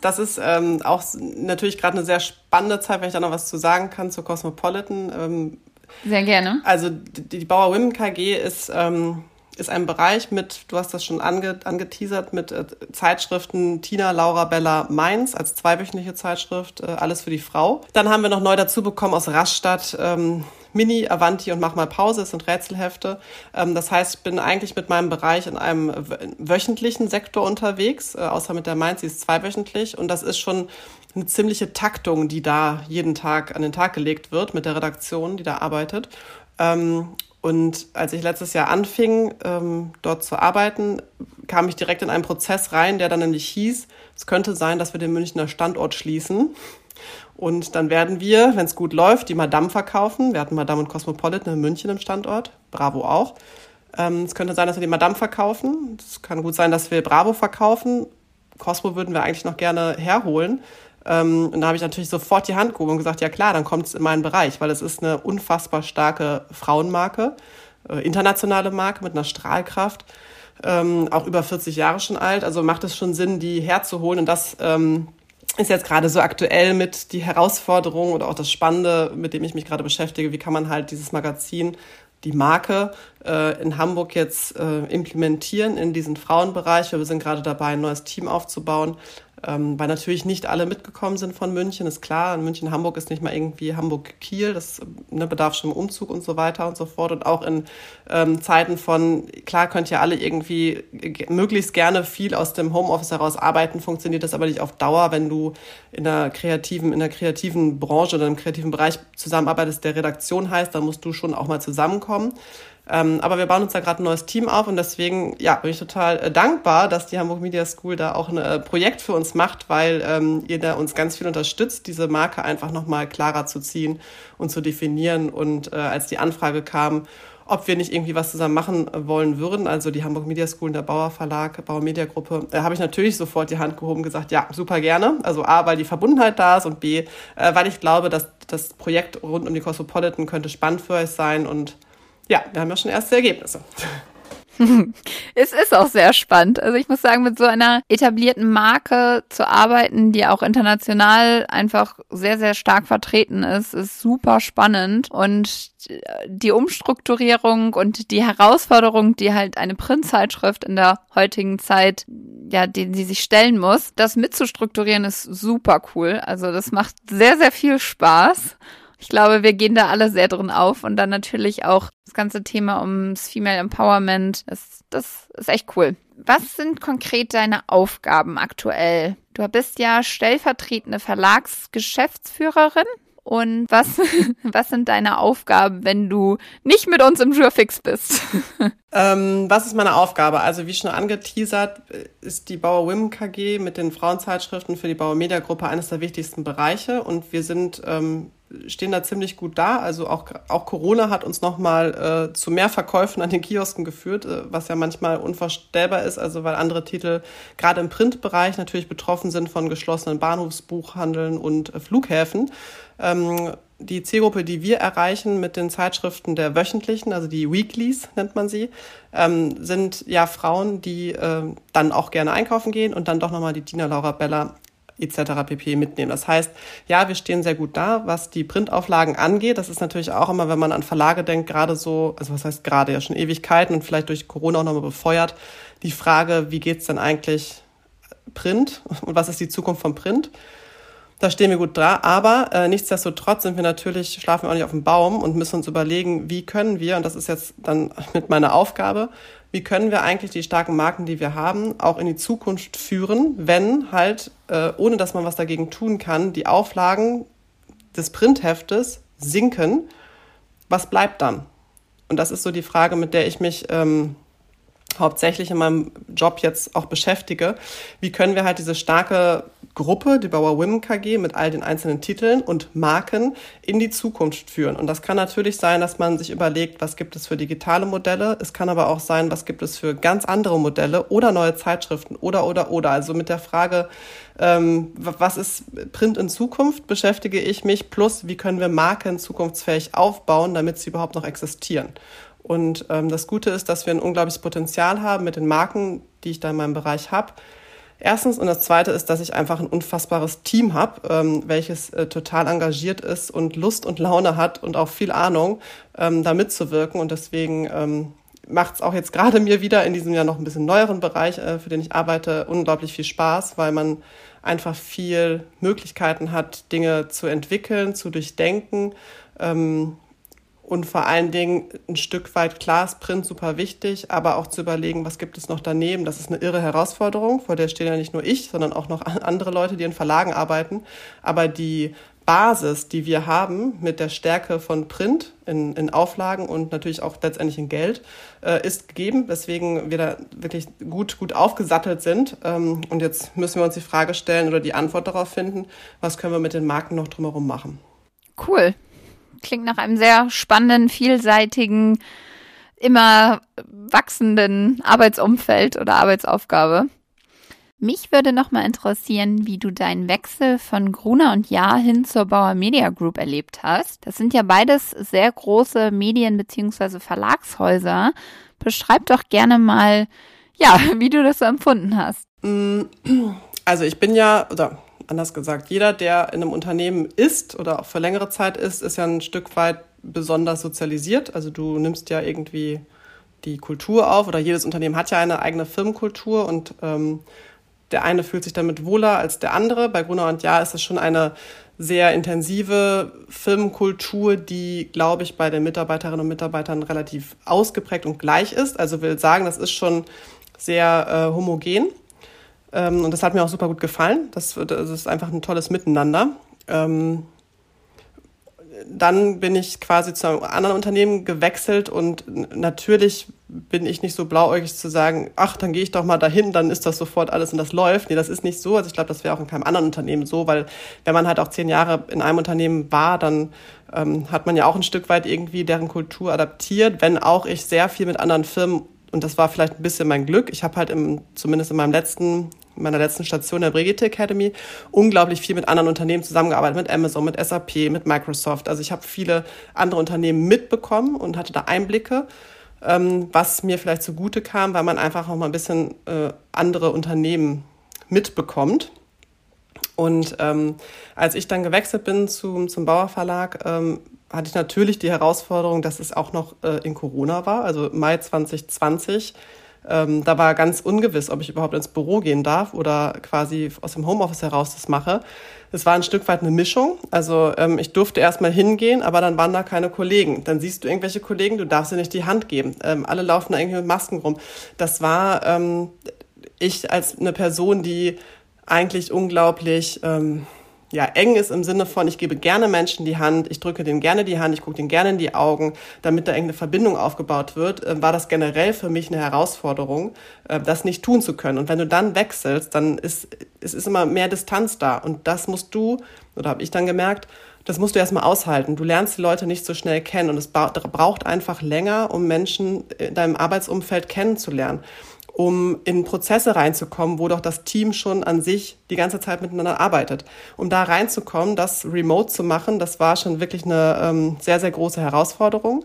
Das ist ähm, auch natürlich gerade eine sehr spannende Zeit, wenn ich da noch was zu sagen kann zur Cosmopolitan. Ähm, sehr gerne. Also die, die Bauer Women KG ist, ähm, ist ein Bereich mit, du hast das schon ange, angeteasert, mit äh, Zeitschriften Tina, Laura, Bella, Mainz als zweiwöchentliche Zeitschrift, äh, alles für die Frau. Dann haben wir noch neu dazu bekommen aus Rastatt ähm, Mini, Avanti und Mach mal Pause, es sind Rätselhefte. Ähm, das heißt, ich bin eigentlich mit meinem Bereich in einem wöchentlichen Sektor unterwegs, äh, außer mit der Mainz, die ist zweiwöchentlich. Und das ist schon eine ziemliche Taktung, die da jeden Tag an den Tag gelegt wird mit der Redaktion, die da arbeitet. Ähm, und als ich letztes Jahr anfing, ähm, dort zu arbeiten, kam ich direkt in einen Prozess rein, der dann nämlich hieß, es könnte sein, dass wir den Münchner Standort schließen. Und dann werden wir, wenn es gut läuft, die Madame verkaufen. Wir hatten Madame und Cosmopolitan in München im Standort, Bravo auch. Ähm, es könnte sein, dass wir die Madame verkaufen. Es kann gut sein, dass wir Bravo verkaufen. Cosmo würden wir eigentlich noch gerne herholen. Ähm, und da habe ich natürlich sofort die Hand gehoben und gesagt, ja klar, dann kommt es in meinen Bereich, weil es ist eine unfassbar starke Frauenmarke, äh, internationale Marke mit einer Strahlkraft, ähm, auch über 40 Jahre schon alt. Also macht es schon Sinn, die herzuholen. Und das ähm, ist jetzt gerade so aktuell mit die Herausforderung oder auch das Spannende, mit dem ich mich gerade beschäftige. Wie kann man halt dieses Magazin die Marke äh, in Hamburg jetzt äh, implementieren in diesen Frauenbereich. Wir sind gerade dabei, ein neues Team aufzubauen ähm, weil natürlich nicht alle mitgekommen sind von München, ist klar. In München, Hamburg ist nicht mal irgendwie Hamburg-Kiel. Das ne, bedarf schon Umzug und so weiter und so fort. Und auch in ähm, Zeiten von, klar könnt ihr alle irgendwie möglichst gerne viel aus dem Homeoffice heraus arbeiten, funktioniert das aber nicht auf Dauer, wenn du in einer kreativen, in einer kreativen Branche oder im kreativen Bereich zusammenarbeitest, der Redaktion heißt, dann musst du schon auch mal zusammenkommen. Ähm, aber wir bauen uns da gerade ein neues Team auf und deswegen ja, bin ich total äh, dankbar, dass die Hamburg Media School da auch ein äh, Projekt für uns macht, weil ähm, ihr da uns ganz viel unterstützt, diese Marke einfach nochmal klarer zu ziehen und zu definieren. Und äh, als die Anfrage kam, ob wir nicht irgendwie was zusammen machen wollen würden, also die Hamburg Media School und der Bauer Verlag, Bauer Media Gruppe, äh, habe ich natürlich sofort die Hand gehoben und gesagt, ja, super gerne. Also A, weil die Verbundenheit da ist und B, äh, weil ich glaube, dass das Projekt rund um die Cosmopolitan könnte spannend für euch sein und ja, wir haben ja schon erste Ergebnisse. es ist auch sehr spannend. Also ich muss sagen, mit so einer etablierten Marke zu arbeiten, die auch international einfach sehr, sehr stark vertreten ist, ist super spannend. Und die Umstrukturierung und die Herausforderung, die halt eine Printzeitschrift in der heutigen Zeit, ja, die, die sich stellen muss, das mitzustrukturieren ist super cool. Also das macht sehr, sehr viel Spaß. Ich glaube, wir gehen da alle sehr drin auf und dann natürlich auch das ganze Thema ums Female Empowerment. Das, das ist echt cool. Was sind konkret deine Aufgaben aktuell? Du bist ja stellvertretende Verlagsgeschäftsführerin. Und was, was sind deine Aufgaben, wenn du nicht mit uns im Jurfix bist? Ähm, was ist meine Aufgabe? Also wie schon angeteasert, ist die Bauer Women KG mit den Frauenzeitschriften für die Bauer Media Gruppe eines der wichtigsten Bereiche und wir sind ähm, stehen da ziemlich gut da. Also auch, auch Corona hat uns nochmal äh, zu mehr Verkäufen an den Kiosken geführt, äh, was ja manchmal unvorstellbar ist, also weil andere Titel gerade im Printbereich natürlich betroffen sind von geschlossenen Bahnhofsbuchhandeln und äh, Flughäfen. Ähm, die Zielgruppe, die wir erreichen mit den Zeitschriften der wöchentlichen, also die Weeklies nennt man sie, ähm, sind ja Frauen, die äh, dann auch gerne einkaufen gehen und dann doch nochmal die Dina Laura Bella etc. pp. mitnehmen. Das heißt, ja, wir stehen sehr gut da, was die Printauflagen angeht. Das ist natürlich auch immer, wenn man an Verlage denkt, gerade so, also was heißt gerade ja schon Ewigkeiten und vielleicht durch Corona auch nochmal befeuert, die Frage, wie geht's denn eigentlich Print und was ist die Zukunft von Print? Da stehen wir gut da, aber äh, nichtsdestotrotz sind wir natürlich, schlafen wir auch nicht auf dem Baum und müssen uns überlegen, wie können wir, und das ist jetzt dann mit meiner Aufgabe, wie können wir eigentlich die starken Marken, die wir haben, auch in die Zukunft führen, wenn halt, äh, ohne dass man was dagegen tun kann, die Auflagen des Printheftes sinken. Was bleibt dann? Und das ist so die Frage, mit der ich mich ähm, hauptsächlich in meinem Job jetzt auch beschäftige. Wie können wir halt diese starke Gruppe, die Bauer Women KG, mit all den einzelnen Titeln und Marken in die Zukunft führen? Und das kann natürlich sein, dass man sich überlegt, was gibt es für digitale Modelle. Es kann aber auch sein, was gibt es für ganz andere Modelle oder neue Zeitschriften oder, oder, oder. Also mit der Frage, ähm, was ist Print in Zukunft, beschäftige ich mich. Plus, wie können wir Marken zukunftsfähig aufbauen, damit sie überhaupt noch existieren? Und ähm, das Gute ist, dass wir ein unglaubliches Potenzial haben mit den Marken, die ich da in meinem Bereich habe. Erstens und das Zweite ist, dass ich einfach ein unfassbares Team habe, ähm, welches äh, total engagiert ist und Lust und Laune hat und auch viel Ahnung, ähm, da mitzuwirken. Und deswegen ähm, macht es auch jetzt gerade mir wieder in diesem Jahr noch ein bisschen neueren Bereich, äh, für den ich arbeite, unglaublich viel Spaß, weil man einfach viel Möglichkeiten hat, Dinge zu entwickeln, zu durchdenken. Ähm, und vor allen Dingen ein Stück weit klar ist Print super wichtig, aber auch zu überlegen, was gibt es noch daneben. Das ist eine irre Herausforderung, vor der stehen ja nicht nur ich, sondern auch noch andere Leute, die in Verlagen arbeiten. Aber die Basis, die wir haben mit der Stärke von Print in, in Auflagen und natürlich auch letztendlich in Geld, äh, ist gegeben, weswegen wir da wirklich gut, gut aufgesattelt sind. Ähm, und jetzt müssen wir uns die Frage stellen oder die Antwort darauf finden, was können wir mit den Marken noch drumherum machen. Cool. Klingt nach einem sehr spannenden, vielseitigen, immer wachsenden Arbeitsumfeld oder Arbeitsaufgabe. Mich würde noch mal interessieren, wie du deinen Wechsel von Gruner und Jahr hin zur Bauer Media Group erlebt hast. Das sind ja beides sehr große Medien- bzw. Verlagshäuser. Beschreib doch gerne mal, ja, wie du das so empfunden hast. Also ich bin ja, oder anders gesagt, jeder, der in einem Unternehmen ist oder auch für längere Zeit ist, ist ja ein Stück weit besonders sozialisiert. Also du nimmst ja irgendwie die Kultur auf oder jedes Unternehmen hat ja eine eigene Firmenkultur und ähm, der eine fühlt sich damit wohler als der andere. Bei Gruner und Jahr ist es schon eine sehr intensive Firmenkultur, die, glaube ich, bei den Mitarbeiterinnen und Mitarbeitern relativ ausgeprägt und gleich ist. Also will sagen, das ist schon sehr äh, homogen. Ähm, und das hat mir auch super gut gefallen. Das, das ist einfach ein tolles Miteinander. Ähm, dann bin ich quasi zu einem anderen Unternehmen gewechselt und natürlich bin ich nicht so blauäugig zu sagen, ach, dann gehe ich doch mal dahin, dann ist das sofort alles und das läuft. Nee, das ist nicht so. Also ich glaube, das wäre auch in keinem anderen Unternehmen so, weil wenn man halt auch zehn Jahre in einem Unternehmen war, dann ähm, hat man ja auch ein Stück weit irgendwie deren Kultur adaptiert, wenn auch ich sehr viel mit anderen Firmen und das war vielleicht ein bisschen mein Glück. Ich habe halt im, zumindest in meinem letzten, meiner letzten Station der Brigitte Academy unglaublich viel mit anderen Unternehmen zusammengearbeitet, mit Amazon, mit SAP, mit Microsoft. Also ich habe viele andere Unternehmen mitbekommen und hatte da Einblicke, ähm, was mir vielleicht zugute kam, weil man einfach noch mal ein bisschen äh, andere Unternehmen mitbekommt. Und ähm, als ich dann gewechselt bin zum, zum Bauer Verlag, ähm, hatte ich natürlich die Herausforderung, dass es auch noch äh, in Corona war, also Mai 2020. Ähm, da war ganz ungewiss, ob ich überhaupt ins Büro gehen darf oder quasi aus dem Homeoffice heraus das mache. Es war ein Stück weit eine Mischung. Also ähm, ich durfte erstmal hingehen, aber dann waren da keine Kollegen. Dann siehst du irgendwelche Kollegen, du darfst sie nicht die Hand geben. Ähm, alle laufen da irgendwie mit Masken rum. Das war ähm, ich als eine Person, die eigentlich unglaublich ähm, ja, eng ist im Sinne von, ich gebe gerne Menschen die Hand, ich drücke denen gerne die Hand, ich gucke denen gerne in die Augen, damit da irgendeine Verbindung aufgebaut wird, äh, war das generell für mich eine Herausforderung, äh, das nicht tun zu können. Und wenn du dann wechselst, dann ist es ist immer mehr Distanz da. Und das musst du, oder habe ich dann gemerkt, das musst du erstmal aushalten. Du lernst die Leute nicht so schnell kennen und es braucht einfach länger, um Menschen in deinem Arbeitsumfeld kennenzulernen um in Prozesse reinzukommen, wo doch das Team schon an sich die ganze Zeit miteinander arbeitet. Um da reinzukommen, das remote zu machen, das war schon wirklich eine ähm, sehr, sehr große Herausforderung.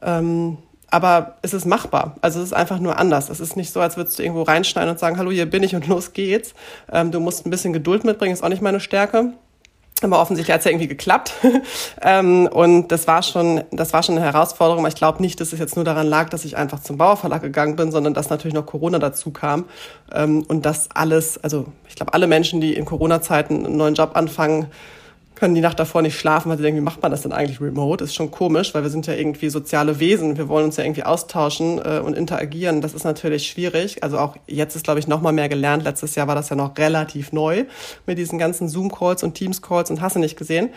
Ähm, aber es ist machbar. Also es ist einfach nur anders. Es ist nicht so, als würdest du irgendwo reinschneiden und sagen, hallo, hier bin ich und los geht's. Ähm, du musst ein bisschen Geduld mitbringen, ist auch nicht meine Stärke. Aber offensichtlich hat es ja irgendwie geklappt. ähm, und das war schon, das war schon eine Herausforderung. Aber ich glaube nicht, dass es jetzt nur daran lag, dass ich einfach zum Bauerverlag gegangen bin, sondern dass natürlich noch Corona dazu kam. Ähm, und das alles, also ich glaube, alle Menschen, die in Corona-Zeiten einen neuen Job anfangen, können die Nacht davor nicht schlafen, weil sie denken, wie macht man das denn eigentlich remote? Ist schon komisch, weil wir sind ja irgendwie soziale Wesen. Wir wollen uns ja irgendwie austauschen äh, und interagieren. Das ist natürlich schwierig. Also auch jetzt ist, glaube ich, noch mal mehr gelernt. Letztes Jahr war das ja noch relativ neu mit diesen ganzen Zoom-Calls und Teams-Calls und hast du nicht gesehen.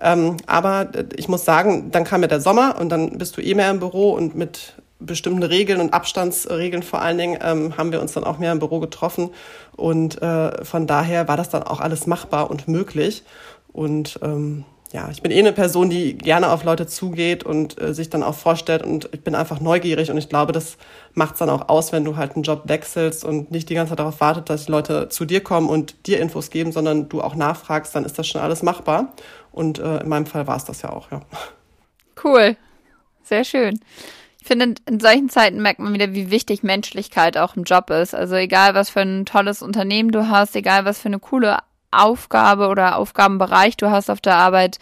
Ähm, aber äh, ich muss sagen, dann kam ja der Sommer und dann bist du eh mehr im Büro und mit bestimmten Regeln und Abstandsregeln vor allen Dingen ähm, haben wir uns dann auch mehr im Büro getroffen und äh, von daher war das dann auch alles machbar und möglich. Und ähm, ja, ich bin eh eine Person, die gerne auf Leute zugeht und äh, sich dann auch vorstellt und ich bin einfach neugierig und ich glaube, das macht es dann auch aus, wenn du halt einen Job wechselst und nicht die ganze Zeit darauf wartet, dass Leute zu dir kommen und dir Infos geben, sondern du auch nachfragst, dann ist das schon alles machbar. Und äh, in meinem Fall war es das ja auch, ja. Cool. Sehr schön. Ich finde, in solchen Zeiten merkt man wieder, wie wichtig Menschlichkeit auch im Job ist. Also egal, was für ein tolles Unternehmen du hast, egal, was für eine coole Aufgabe oder Aufgabenbereich du hast auf der Arbeit,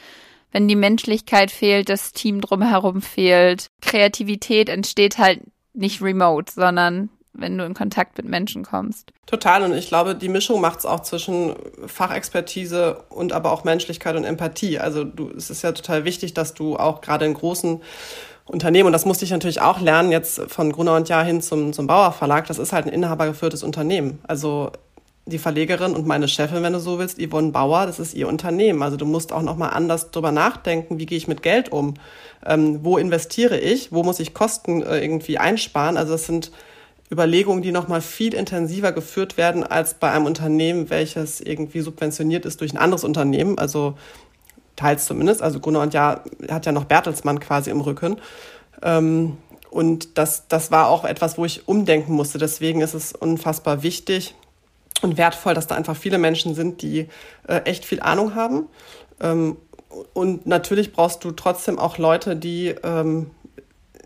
wenn die Menschlichkeit fehlt, das Team drumherum fehlt, Kreativität entsteht halt nicht remote, sondern wenn du in Kontakt mit Menschen kommst. Total. Und ich glaube, die Mischung macht es auch zwischen Fachexpertise und aber auch Menschlichkeit und Empathie. Also du, es ist ja total wichtig, dass du auch gerade in großen Unternehmen, und das musste ich natürlich auch lernen, jetzt von Gruner und Jahr hin zum, zum Bauer Verlag, das ist halt ein inhabergeführtes Unternehmen. Also die Verlegerin und meine Chefin, wenn du so willst, Yvonne Bauer, das ist ihr Unternehmen. Also du musst auch nochmal anders drüber nachdenken, wie gehe ich mit Geld um? Ähm, wo investiere ich? Wo muss ich Kosten äh, irgendwie einsparen? Also das sind Überlegungen, die nochmal viel intensiver geführt werden als bei einem Unternehmen, welches irgendwie subventioniert ist durch ein anderes Unternehmen. Also teils zumindest. Also Gunnar und Ja hat ja noch Bertelsmann quasi im Rücken. Ähm, und das, das war auch etwas, wo ich umdenken musste. Deswegen ist es unfassbar wichtig, und wertvoll, dass da einfach viele Menschen sind, die äh, echt viel Ahnung haben. Ähm, und natürlich brauchst du trotzdem auch Leute, die ähm,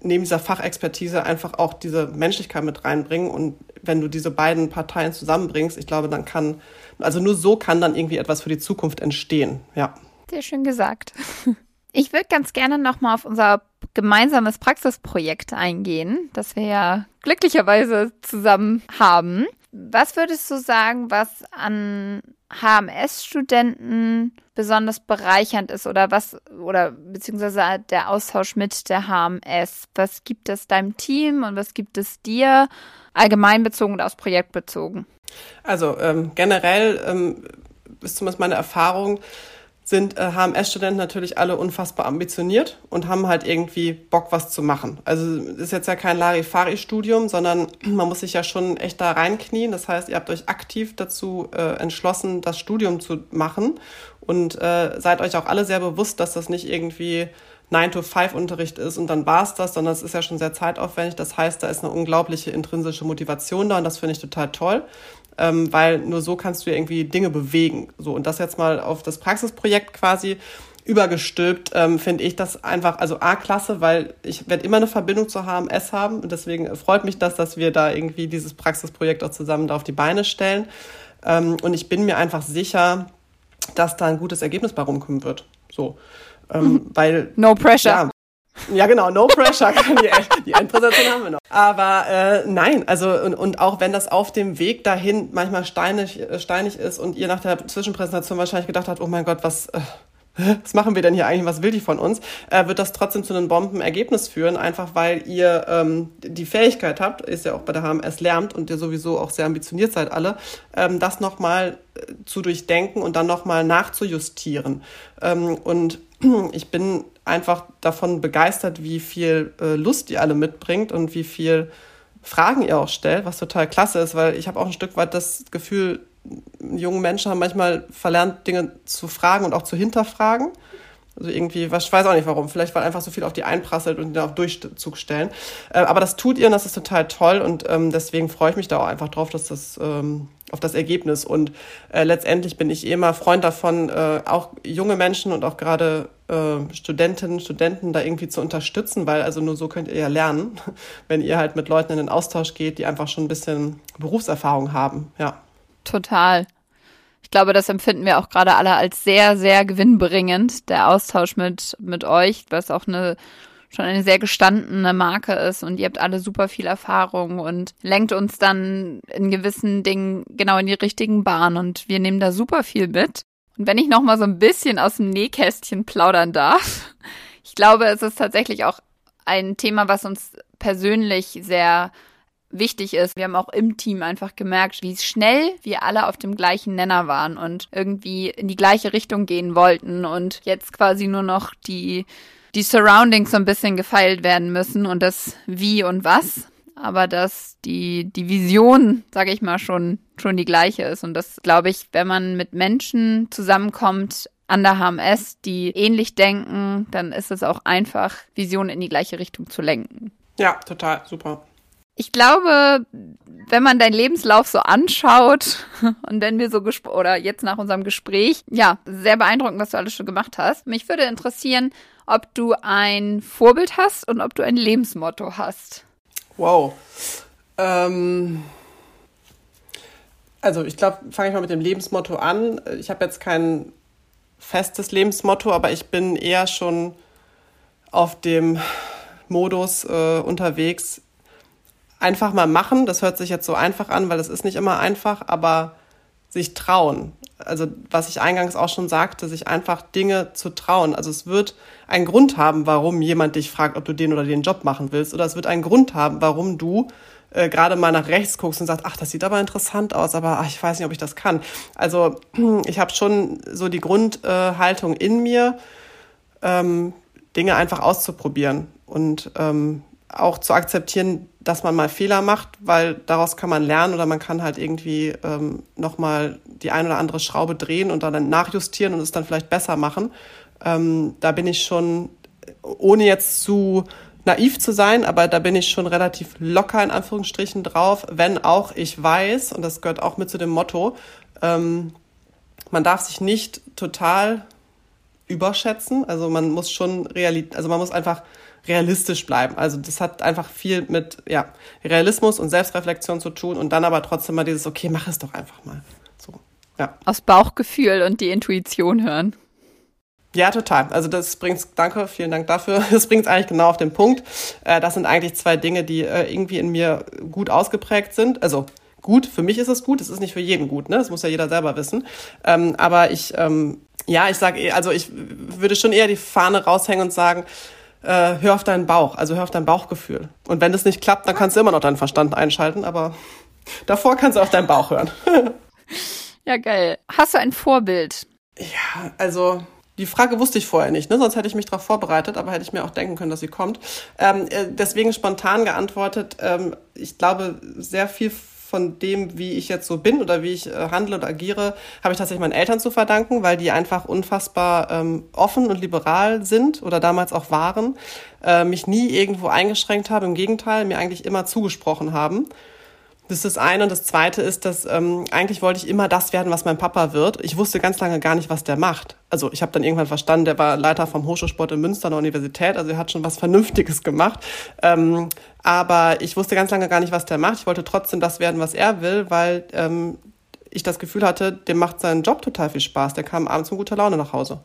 neben dieser Fachexpertise einfach auch diese Menschlichkeit mit reinbringen. Und wenn du diese beiden Parteien zusammenbringst, ich glaube, dann kann, also nur so kann dann irgendwie etwas für die Zukunft entstehen. Ja. Sehr schön gesagt. Ich würde ganz gerne nochmal auf unser gemeinsames Praxisprojekt eingehen, das wir ja glücklicherweise zusammen haben. Was würdest du sagen, was an HMS-Studenten besonders bereichernd ist oder was oder beziehungsweise der Austausch mit der HMS? Was gibt es deinem Team und was gibt es dir allgemein bezogen und aus Projekt bezogen? Also ähm, generell ähm, ist zumindest meine Erfahrung, sind äh, HMS-Studenten natürlich alle unfassbar ambitioniert und haben halt irgendwie Bock, was zu machen. Also ist jetzt ja kein Larifari-Studium, sondern man muss sich ja schon echt da reinknien. Das heißt, ihr habt euch aktiv dazu äh, entschlossen, das Studium zu machen und äh, seid euch auch alle sehr bewusst, dass das nicht irgendwie 9-to-5-Unterricht ist und dann war's das, sondern es ist ja schon sehr zeitaufwendig. Das heißt, da ist eine unglaubliche intrinsische Motivation da und das finde ich total toll ähm, weil nur so kannst du irgendwie Dinge bewegen. So und das jetzt mal auf das Praxisprojekt quasi übergestülpt, ähm, finde ich das einfach, also A-Klasse, weil ich werde immer eine Verbindung zur HMS haben und deswegen freut mich das, dass wir da irgendwie dieses Praxisprojekt auch zusammen da auf die Beine stellen. Ähm, und ich bin mir einfach sicher, dass da ein gutes Ergebnis bei rumkommen wird. So. Ähm, mhm. weil. No pressure. Ja, ja, genau, no pressure. die, die Endpräsentation haben wir noch. Aber äh, nein, also und, und auch wenn das auf dem Weg dahin manchmal steinig, äh, steinig ist und ihr nach der Zwischenpräsentation wahrscheinlich gedacht habt, oh mein Gott, was, äh, was machen wir denn hier eigentlich, was will die von uns, äh, wird das trotzdem zu einem Bombenergebnis führen, einfach weil ihr ähm, die Fähigkeit habt, ist ja auch bei der HMS lernt und ihr sowieso auch sehr ambitioniert seid alle, ähm, das nochmal äh, zu durchdenken und dann nochmal nachzujustieren. Ähm, und ich bin einfach davon begeistert, wie viel äh, Lust ihr alle mitbringt und wie viel Fragen ihr auch stellt, was total klasse ist, weil ich habe auch ein Stück weit das Gefühl, junge Menschen haben manchmal verlernt, Dinge zu fragen und auch zu hinterfragen. Also irgendwie, was, ich weiß auch nicht warum, vielleicht weil einfach so viel auf die einprasselt und die auf Durchzug stellen. Äh, aber das tut ihr und das ist total toll und ähm, deswegen freue ich mich da auch einfach drauf, dass das ähm, auf das Ergebnis. Und äh, letztendlich bin ich eh immer Freund davon, äh, auch junge Menschen und auch gerade Studentinnen, Studenten da irgendwie zu unterstützen, weil also nur so könnt ihr ja lernen, wenn ihr halt mit Leuten in den Austausch geht, die einfach schon ein bisschen Berufserfahrung haben, ja. Total glaube, das empfinden wir auch gerade alle als sehr, sehr gewinnbringend, der Austausch mit, mit euch, was auch eine schon eine sehr gestandene Marke ist und ihr habt alle super viel Erfahrung und lenkt uns dann in gewissen Dingen genau in die richtigen Bahnen und wir nehmen da super viel mit. Und wenn ich noch mal so ein bisschen aus dem Nähkästchen plaudern darf, ich glaube, es ist tatsächlich auch ein Thema, was uns persönlich sehr wichtig ist. Wir haben auch im Team einfach gemerkt, wie schnell wir alle auf dem gleichen Nenner waren und irgendwie in die gleiche Richtung gehen wollten und jetzt quasi nur noch die, die Surroundings so ein bisschen gefeilt werden müssen und das Wie und Was. Aber dass die, die Vision, sage ich mal, schon, schon die gleiche ist. Und das glaube ich, wenn man mit Menschen zusammenkommt, an der HMS, die ähnlich denken, dann ist es auch einfach, Visionen in die gleiche Richtung zu lenken. Ja, total, super. Ich glaube, wenn man deinen Lebenslauf so anschaut und wenn wir so oder jetzt nach unserem Gespräch, ja, sehr beeindruckend, was du alles schon gemacht hast. Mich würde interessieren, ob du ein Vorbild hast und ob du ein Lebensmotto hast. Wow. Ähm, also ich glaube, fange ich mal mit dem Lebensmotto an. Ich habe jetzt kein festes Lebensmotto, aber ich bin eher schon auf dem Modus äh, unterwegs, einfach mal machen. Das hört sich jetzt so einfach an, weil es ist nicht immer einfach, aber sich trauen. Also was ich eingangs auch schon sagte, sich einfach Dinge zu trauen. Also es wird einen Grund haben, warum jemand dich fragt, ob du den oder den Job machen willst. Oder es wird einen Grund haben, warum du äh, gerade mal nach rechts guckst und sagst, ach, das sieht aber interessant aus, aber ach, ich weiß nicht, ob ich das kann. Also ich habe schon so die Grundhaltung äh, in mir, ähm, Dinge einfach auszuprobieren und ähm, auch zu akzeptieren, dass man mal Fehler macht, weil daraus kann man lernen oder man kann halt irgendwie ähm, nochmal die ein oder andere Schraube drehen und dann nachjustieren und es dann vielleicht besser machen. Ähm, da bin ich schon, ohne jetzt zu naiv zu sein, aber da bin ich schon relativ locker in Anführungsstrichen drauf, wenn auch ich weiß, und das gehört auch mit zu dem Motto, ähm, man darf sich nicht total überschätzen. Also man muss schon realit, also man muss einfach realistisch bleiben. Also das hat einfach viel mit ja, Realismus und Selbstreflexion zu tun und dann aber trotzdem mal dieses, okay, mach es doch einfach mal. So, ja. Aus Bauchgefühl und die Intuition hören. Ja, total. Also das bringt, danke, vielen Dank dafür. Das bringt es eigentlich genau auf den Punkt. Äh, das sind eigentlich zwei Dinge, die äh, irgendwie in mir gut ausgeprägt sind. Also gut, für mich ist es gut, es ist nicht für jeden gut, ne? Das muss ja jeder selber wissen. Ähm, aber ich, ähm, ja, ich sage, also ich würde schon eher die Fahne raushängen und sagen, äh, hör auf deinen Bauch, also hör auf dein Bauchgefühl. Und wenn das nicht klappt, dann kannst du immer noch deinen Verstand einschalten, aber davor kannst du auf deinen Bauch hören. ja, geil. Hast du ein Vorbild? Ja, also die Frage wusste ich vorher nicht, ne? sonst hätte ich mich darauf vorbereitet, aber hätte ich mir auch denken können, dass sie kommt. Ähm, äh, deswegen spontan geantwortet, ähm, ich glaube, sehr viel von dem, wie ich jetzt so bin oder wie ich äh, handle oder agiere, habe ich tatsächlich meinen Eltern zu verdanken, weil die einfach unfassbar ähm, offen und liberal sind oder damals auch waren, äh, mich nie irgendwo eingeschränkt haben, im Gegenteil, mir eigentlich immer zugesprochen haben. Das ist das eine. Und das zweite ist, dass ähm, eigentlich wollte ich immer das werden, was mein Papa wird. Ich wusste ganz lange gar nicht, was der macht. Also ich habe dann irgendwann verstanden, der war Leiter vom Hochschulsport in Münster an der Universität. Also er hat schon was Vernünftiges gemacht. Ähm, aber ich wusste ganz lange gar nicht, was der macht. Ich wollte trotzdem das werden, was er will, weil ähm, ich das Gefühl hatte, dem macht sein Job total viel Spaß. Der kam abends mit guter Laune nach Hause.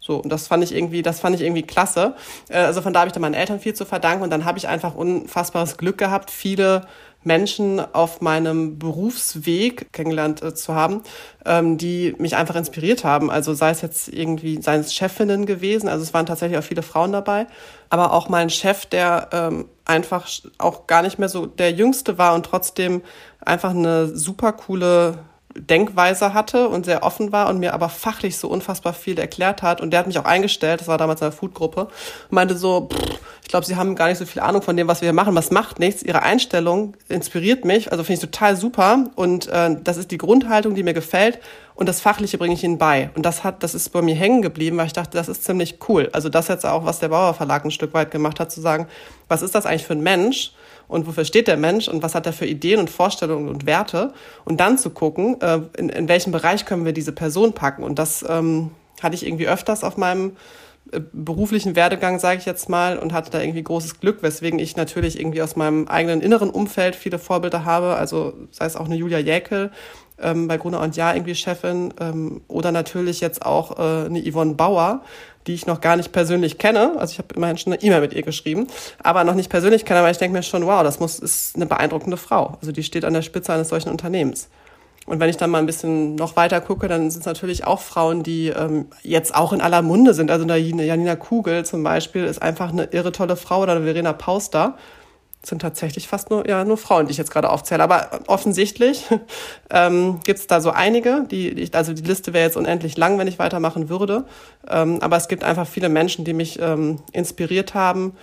So, und das fand ich irgendwie, das fand ich irgendwie klasse. Äh, also von da habe ich dann meinen Eltern viel zu verdanken und dann habe ich einfach unfassbares Glück gehabt, viele Menschen auf meinem Berufsweg kennengelernt äh, zu haben, ähm, die mich einfach inspiriert haben. Also sei es jetzt irgendwie, seien es Chefinnen gewesen, also es waren tatsächlich auch viele Frauen dabei, aber auch mein Chef, der ähm, einfach auch gar nicht mehr so der Jüngste war und trotzdem einfach eine super coole Denkweise hatte und sehr offen war und mir aber fachlich so unfassbar viel erklärt hat. Und der hat mich auch eingestellt, das war damals eine Foodgruppe, und meinte so, pff, ich glaube, Sie haben gar nicht so viel Ahnung von dem, was wir hier machen. Was macht nichts? Ihre Einstellung inspiriert mich, also finde ich total super. Und äh, das ist die Grundhaltung, die mir gefällt. Und das Fachliche bringe ich Ihnen bei. Und das hat, das ist bei mir hängen geblieben, weil ich dachte, das ist ziemlich cool. Also das jetzt auch, was der Bauer Verlag ein Stück weit gemacht hat, zu sagen, was ist das eigentlich für ein Mensch? Und wofür steht der Mensch und was hat er für Ideen und Vorstellungen und Werte und dann zu gucken, äh, in, in welchem Bereich können wir diese Person packen. Und das ähm, hatte ich irgendwie öfters auf meinem äh, beruflichen Werdegang, sage ich jetzt mal, und hatte da irgendwie großes Glück, weswegen ich natürlich irgendwie aus meinem eigenen inneren Umfeld viele Vorbilder habe. Also sei es auch eine Julia Jäkel, ähm, bei Gruner und Ja irgendwie Chefin ähm, oder natürlich jetzt auch äh, eine Yvonne Bauer, die ich noch gar nicht persönlich kenne. Also ich habe immerhin schon eine E-Mail mit ihr geschrieben, aber noch nicht persönlich kenne, aber ich denke mir schon, wow, das muss ist eine beeindruckende Frau. Also die steht an der Spitze eines solchen Unternehmens. Und wenn ich dann mal ein bisschen noch weiter gucke, dann sind es natürlich auch Frauen, die ähm, jetzt auch in aller Munde sind. Also eine Janina Kugel zum Beispiel ist einfach eine irre tolle Frau oder eine Verena Pauster sind tatsächlich fast nur, ja, nur Frauen, die ich jetzt gerade aufzähle. Aber offensichtlich ähm, gibt es da so einige, die, die, also die Liste wäre jetzt unendlich lang, wenn ich weitermachen würde. Ähm, aber es gibt einfach viele Menschen, die mich ähm, inspiriert haben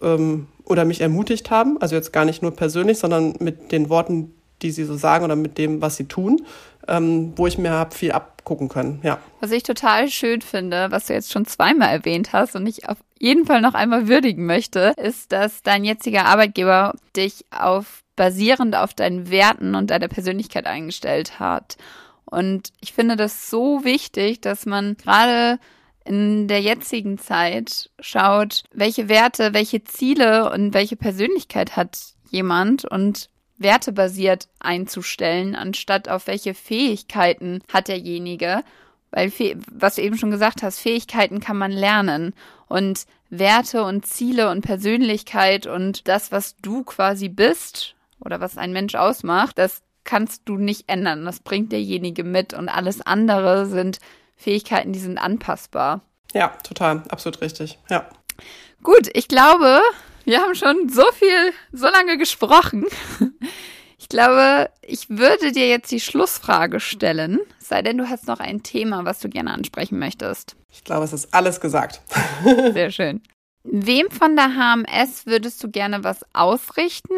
ähm, oder mich ermutigt haben. Also jetzt gar nicht nur persönlich, sondern mit den Worten, die sie so sagen oder mit dem, was sie tun, ähm, wo ich mir habe viel abgucken können. Ja. Was ich total schön finde, was du jetzt schon zweimal erwähnt hast und ich auf jeden Fall noch einmal würdigen möchte, ist, dass dein jetziger Arbeitgeber dich auf basierend auf deinen Werten und deiner Persönlichkeit eingestellt hat. Und ich finde das so wichtig, dass man gerade in der jetzigen Zeit schaut, welche Werte, welche Ziele und welche Persönlichkeit hat jemand und wertebasiert einzustellen, anstatt auf welche Fähigkeiten hat derjenige. Weil, was du eben schon gesagt hast, Fähigkeiten kann man lernen. Und Werte und Ziele und Persönlichkeit und das, was du quasi bist oder was ein Mensch ausmacht, das kannst du nicht ändern. Das bringt derjenige mit. Und alles andere sind Fähigkeiten, die sind anpassbar. Ja, total. Absolut richtig. Ja. Gut, ich glaube, wir haben schon so viel, so lange gesprochen. Ich glaube, ich würde dir jetzt die Schlussfrage stellen, sei denn du hast noch ein Thema, was du gerne ansprechen möchtest. Ich glaube, es ist alles gesagt. Sehr schön. Wem von der HMS würdest du gerne was ausrichten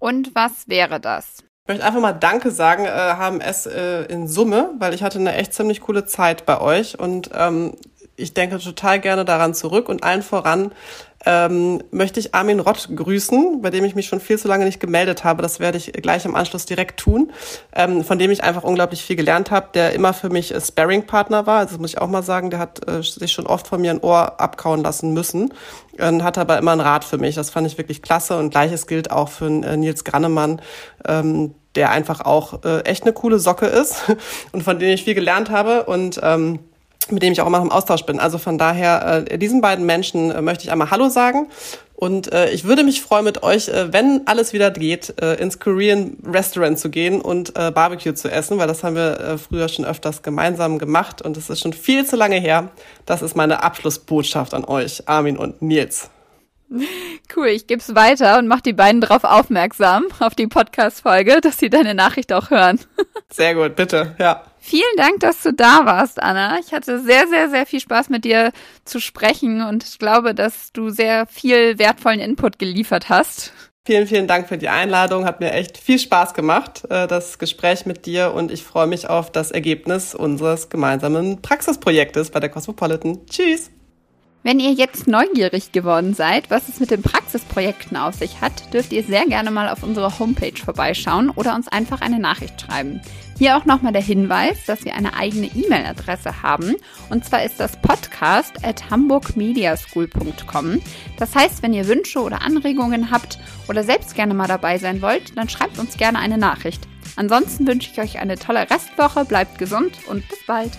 und was wäre das? Ich möchte einfach mal Danke sagen, äh, HMS äh, in Summe, weil ich hatte eine echt ziemlich coole Zeit bei euch und ähm, ich denke total gerne daran zurück und allen voran ähm, möchte ich Armin Rott grüßen, bei dem ich mich schon viel zu lange nicht gemeldet habe. Das werde ich gleich im Anschluss direkt tun, ähm, von dem ich einfach unglaublich viel gelernt habe, der immer für mich Sparring-Partner war. Also muss ich auch mal sagen, der hat äh, sich schon oft von mir ein Ohr abkauen lassen müssen und hat aber immer einen Rat für mich. Das fand ich wirklich klasse und gleiches gilt auch für äh, Nils Grannemann, ähm, der einfach auch äh, echt eine coole Socke ist und von dem ich viel gelernt habe und ähm, mit dem ich auch immer im Austausch bin. Also von daher, äh, diesen beiden Menschen äh, möchte ich einmal Hallo sagen. Und äh, ich würde mich freuen, mit euch, äh, wenn alles wieder geht, äh, ins Korean Restaurant zu gehen und äh, Barbecue zu essen, weil das haben wir äh, früher schon öfters gemeinsam gemacht und es ist schon viel zu lange her. Das ist meine Abschlussbotschaft an euch, Armin und Nils. Cool, ich gebe es weiter und mach die beiden darauf aufmerksam, auf die Podcast-Folge, dass sie deine Nachricht auch hören. Sehr gut, bitte, ja. Vielen Dank, dass du da warst, Anna. Ich hatte sehr, sehr, sehr viel Spaß mit dir zu sprechen und ich glaube, dass du sehr viel wertvollen Input geliefert hast. Vielen, vielen Dank für die Einladung. Hat mir echt viel Spaß gemacht, äh, das Gespräch mit dir und ich freue mich auf das Ergebnis unseres gemeinsamen Praxisprojektes bei der Cosmopolitan. Tschüss! Wenn ihr jetzt neugierig geworden seid, was es mit den Praxisprojekten auf sich hat, dürft ihr sehr gerne mal auf unserer Homepage vorbeischauen oder uns einfach eine Nachricht schreiben. Hier auch nochmal der Hinweis, dass wir eine eigene E-Mail-Adresse haben. Und zwar ist das podcast at hamburgmediaschool.com. Das heißt, wenn ihr Wünsche oder Anregungen habt oder selbst gerne mal dabei sein wollt, dann schreibt uns gerne eine Nachricht. Ansonsten wünsche ich euch eine tolle Restwoche, bleibt gesund und bis bald.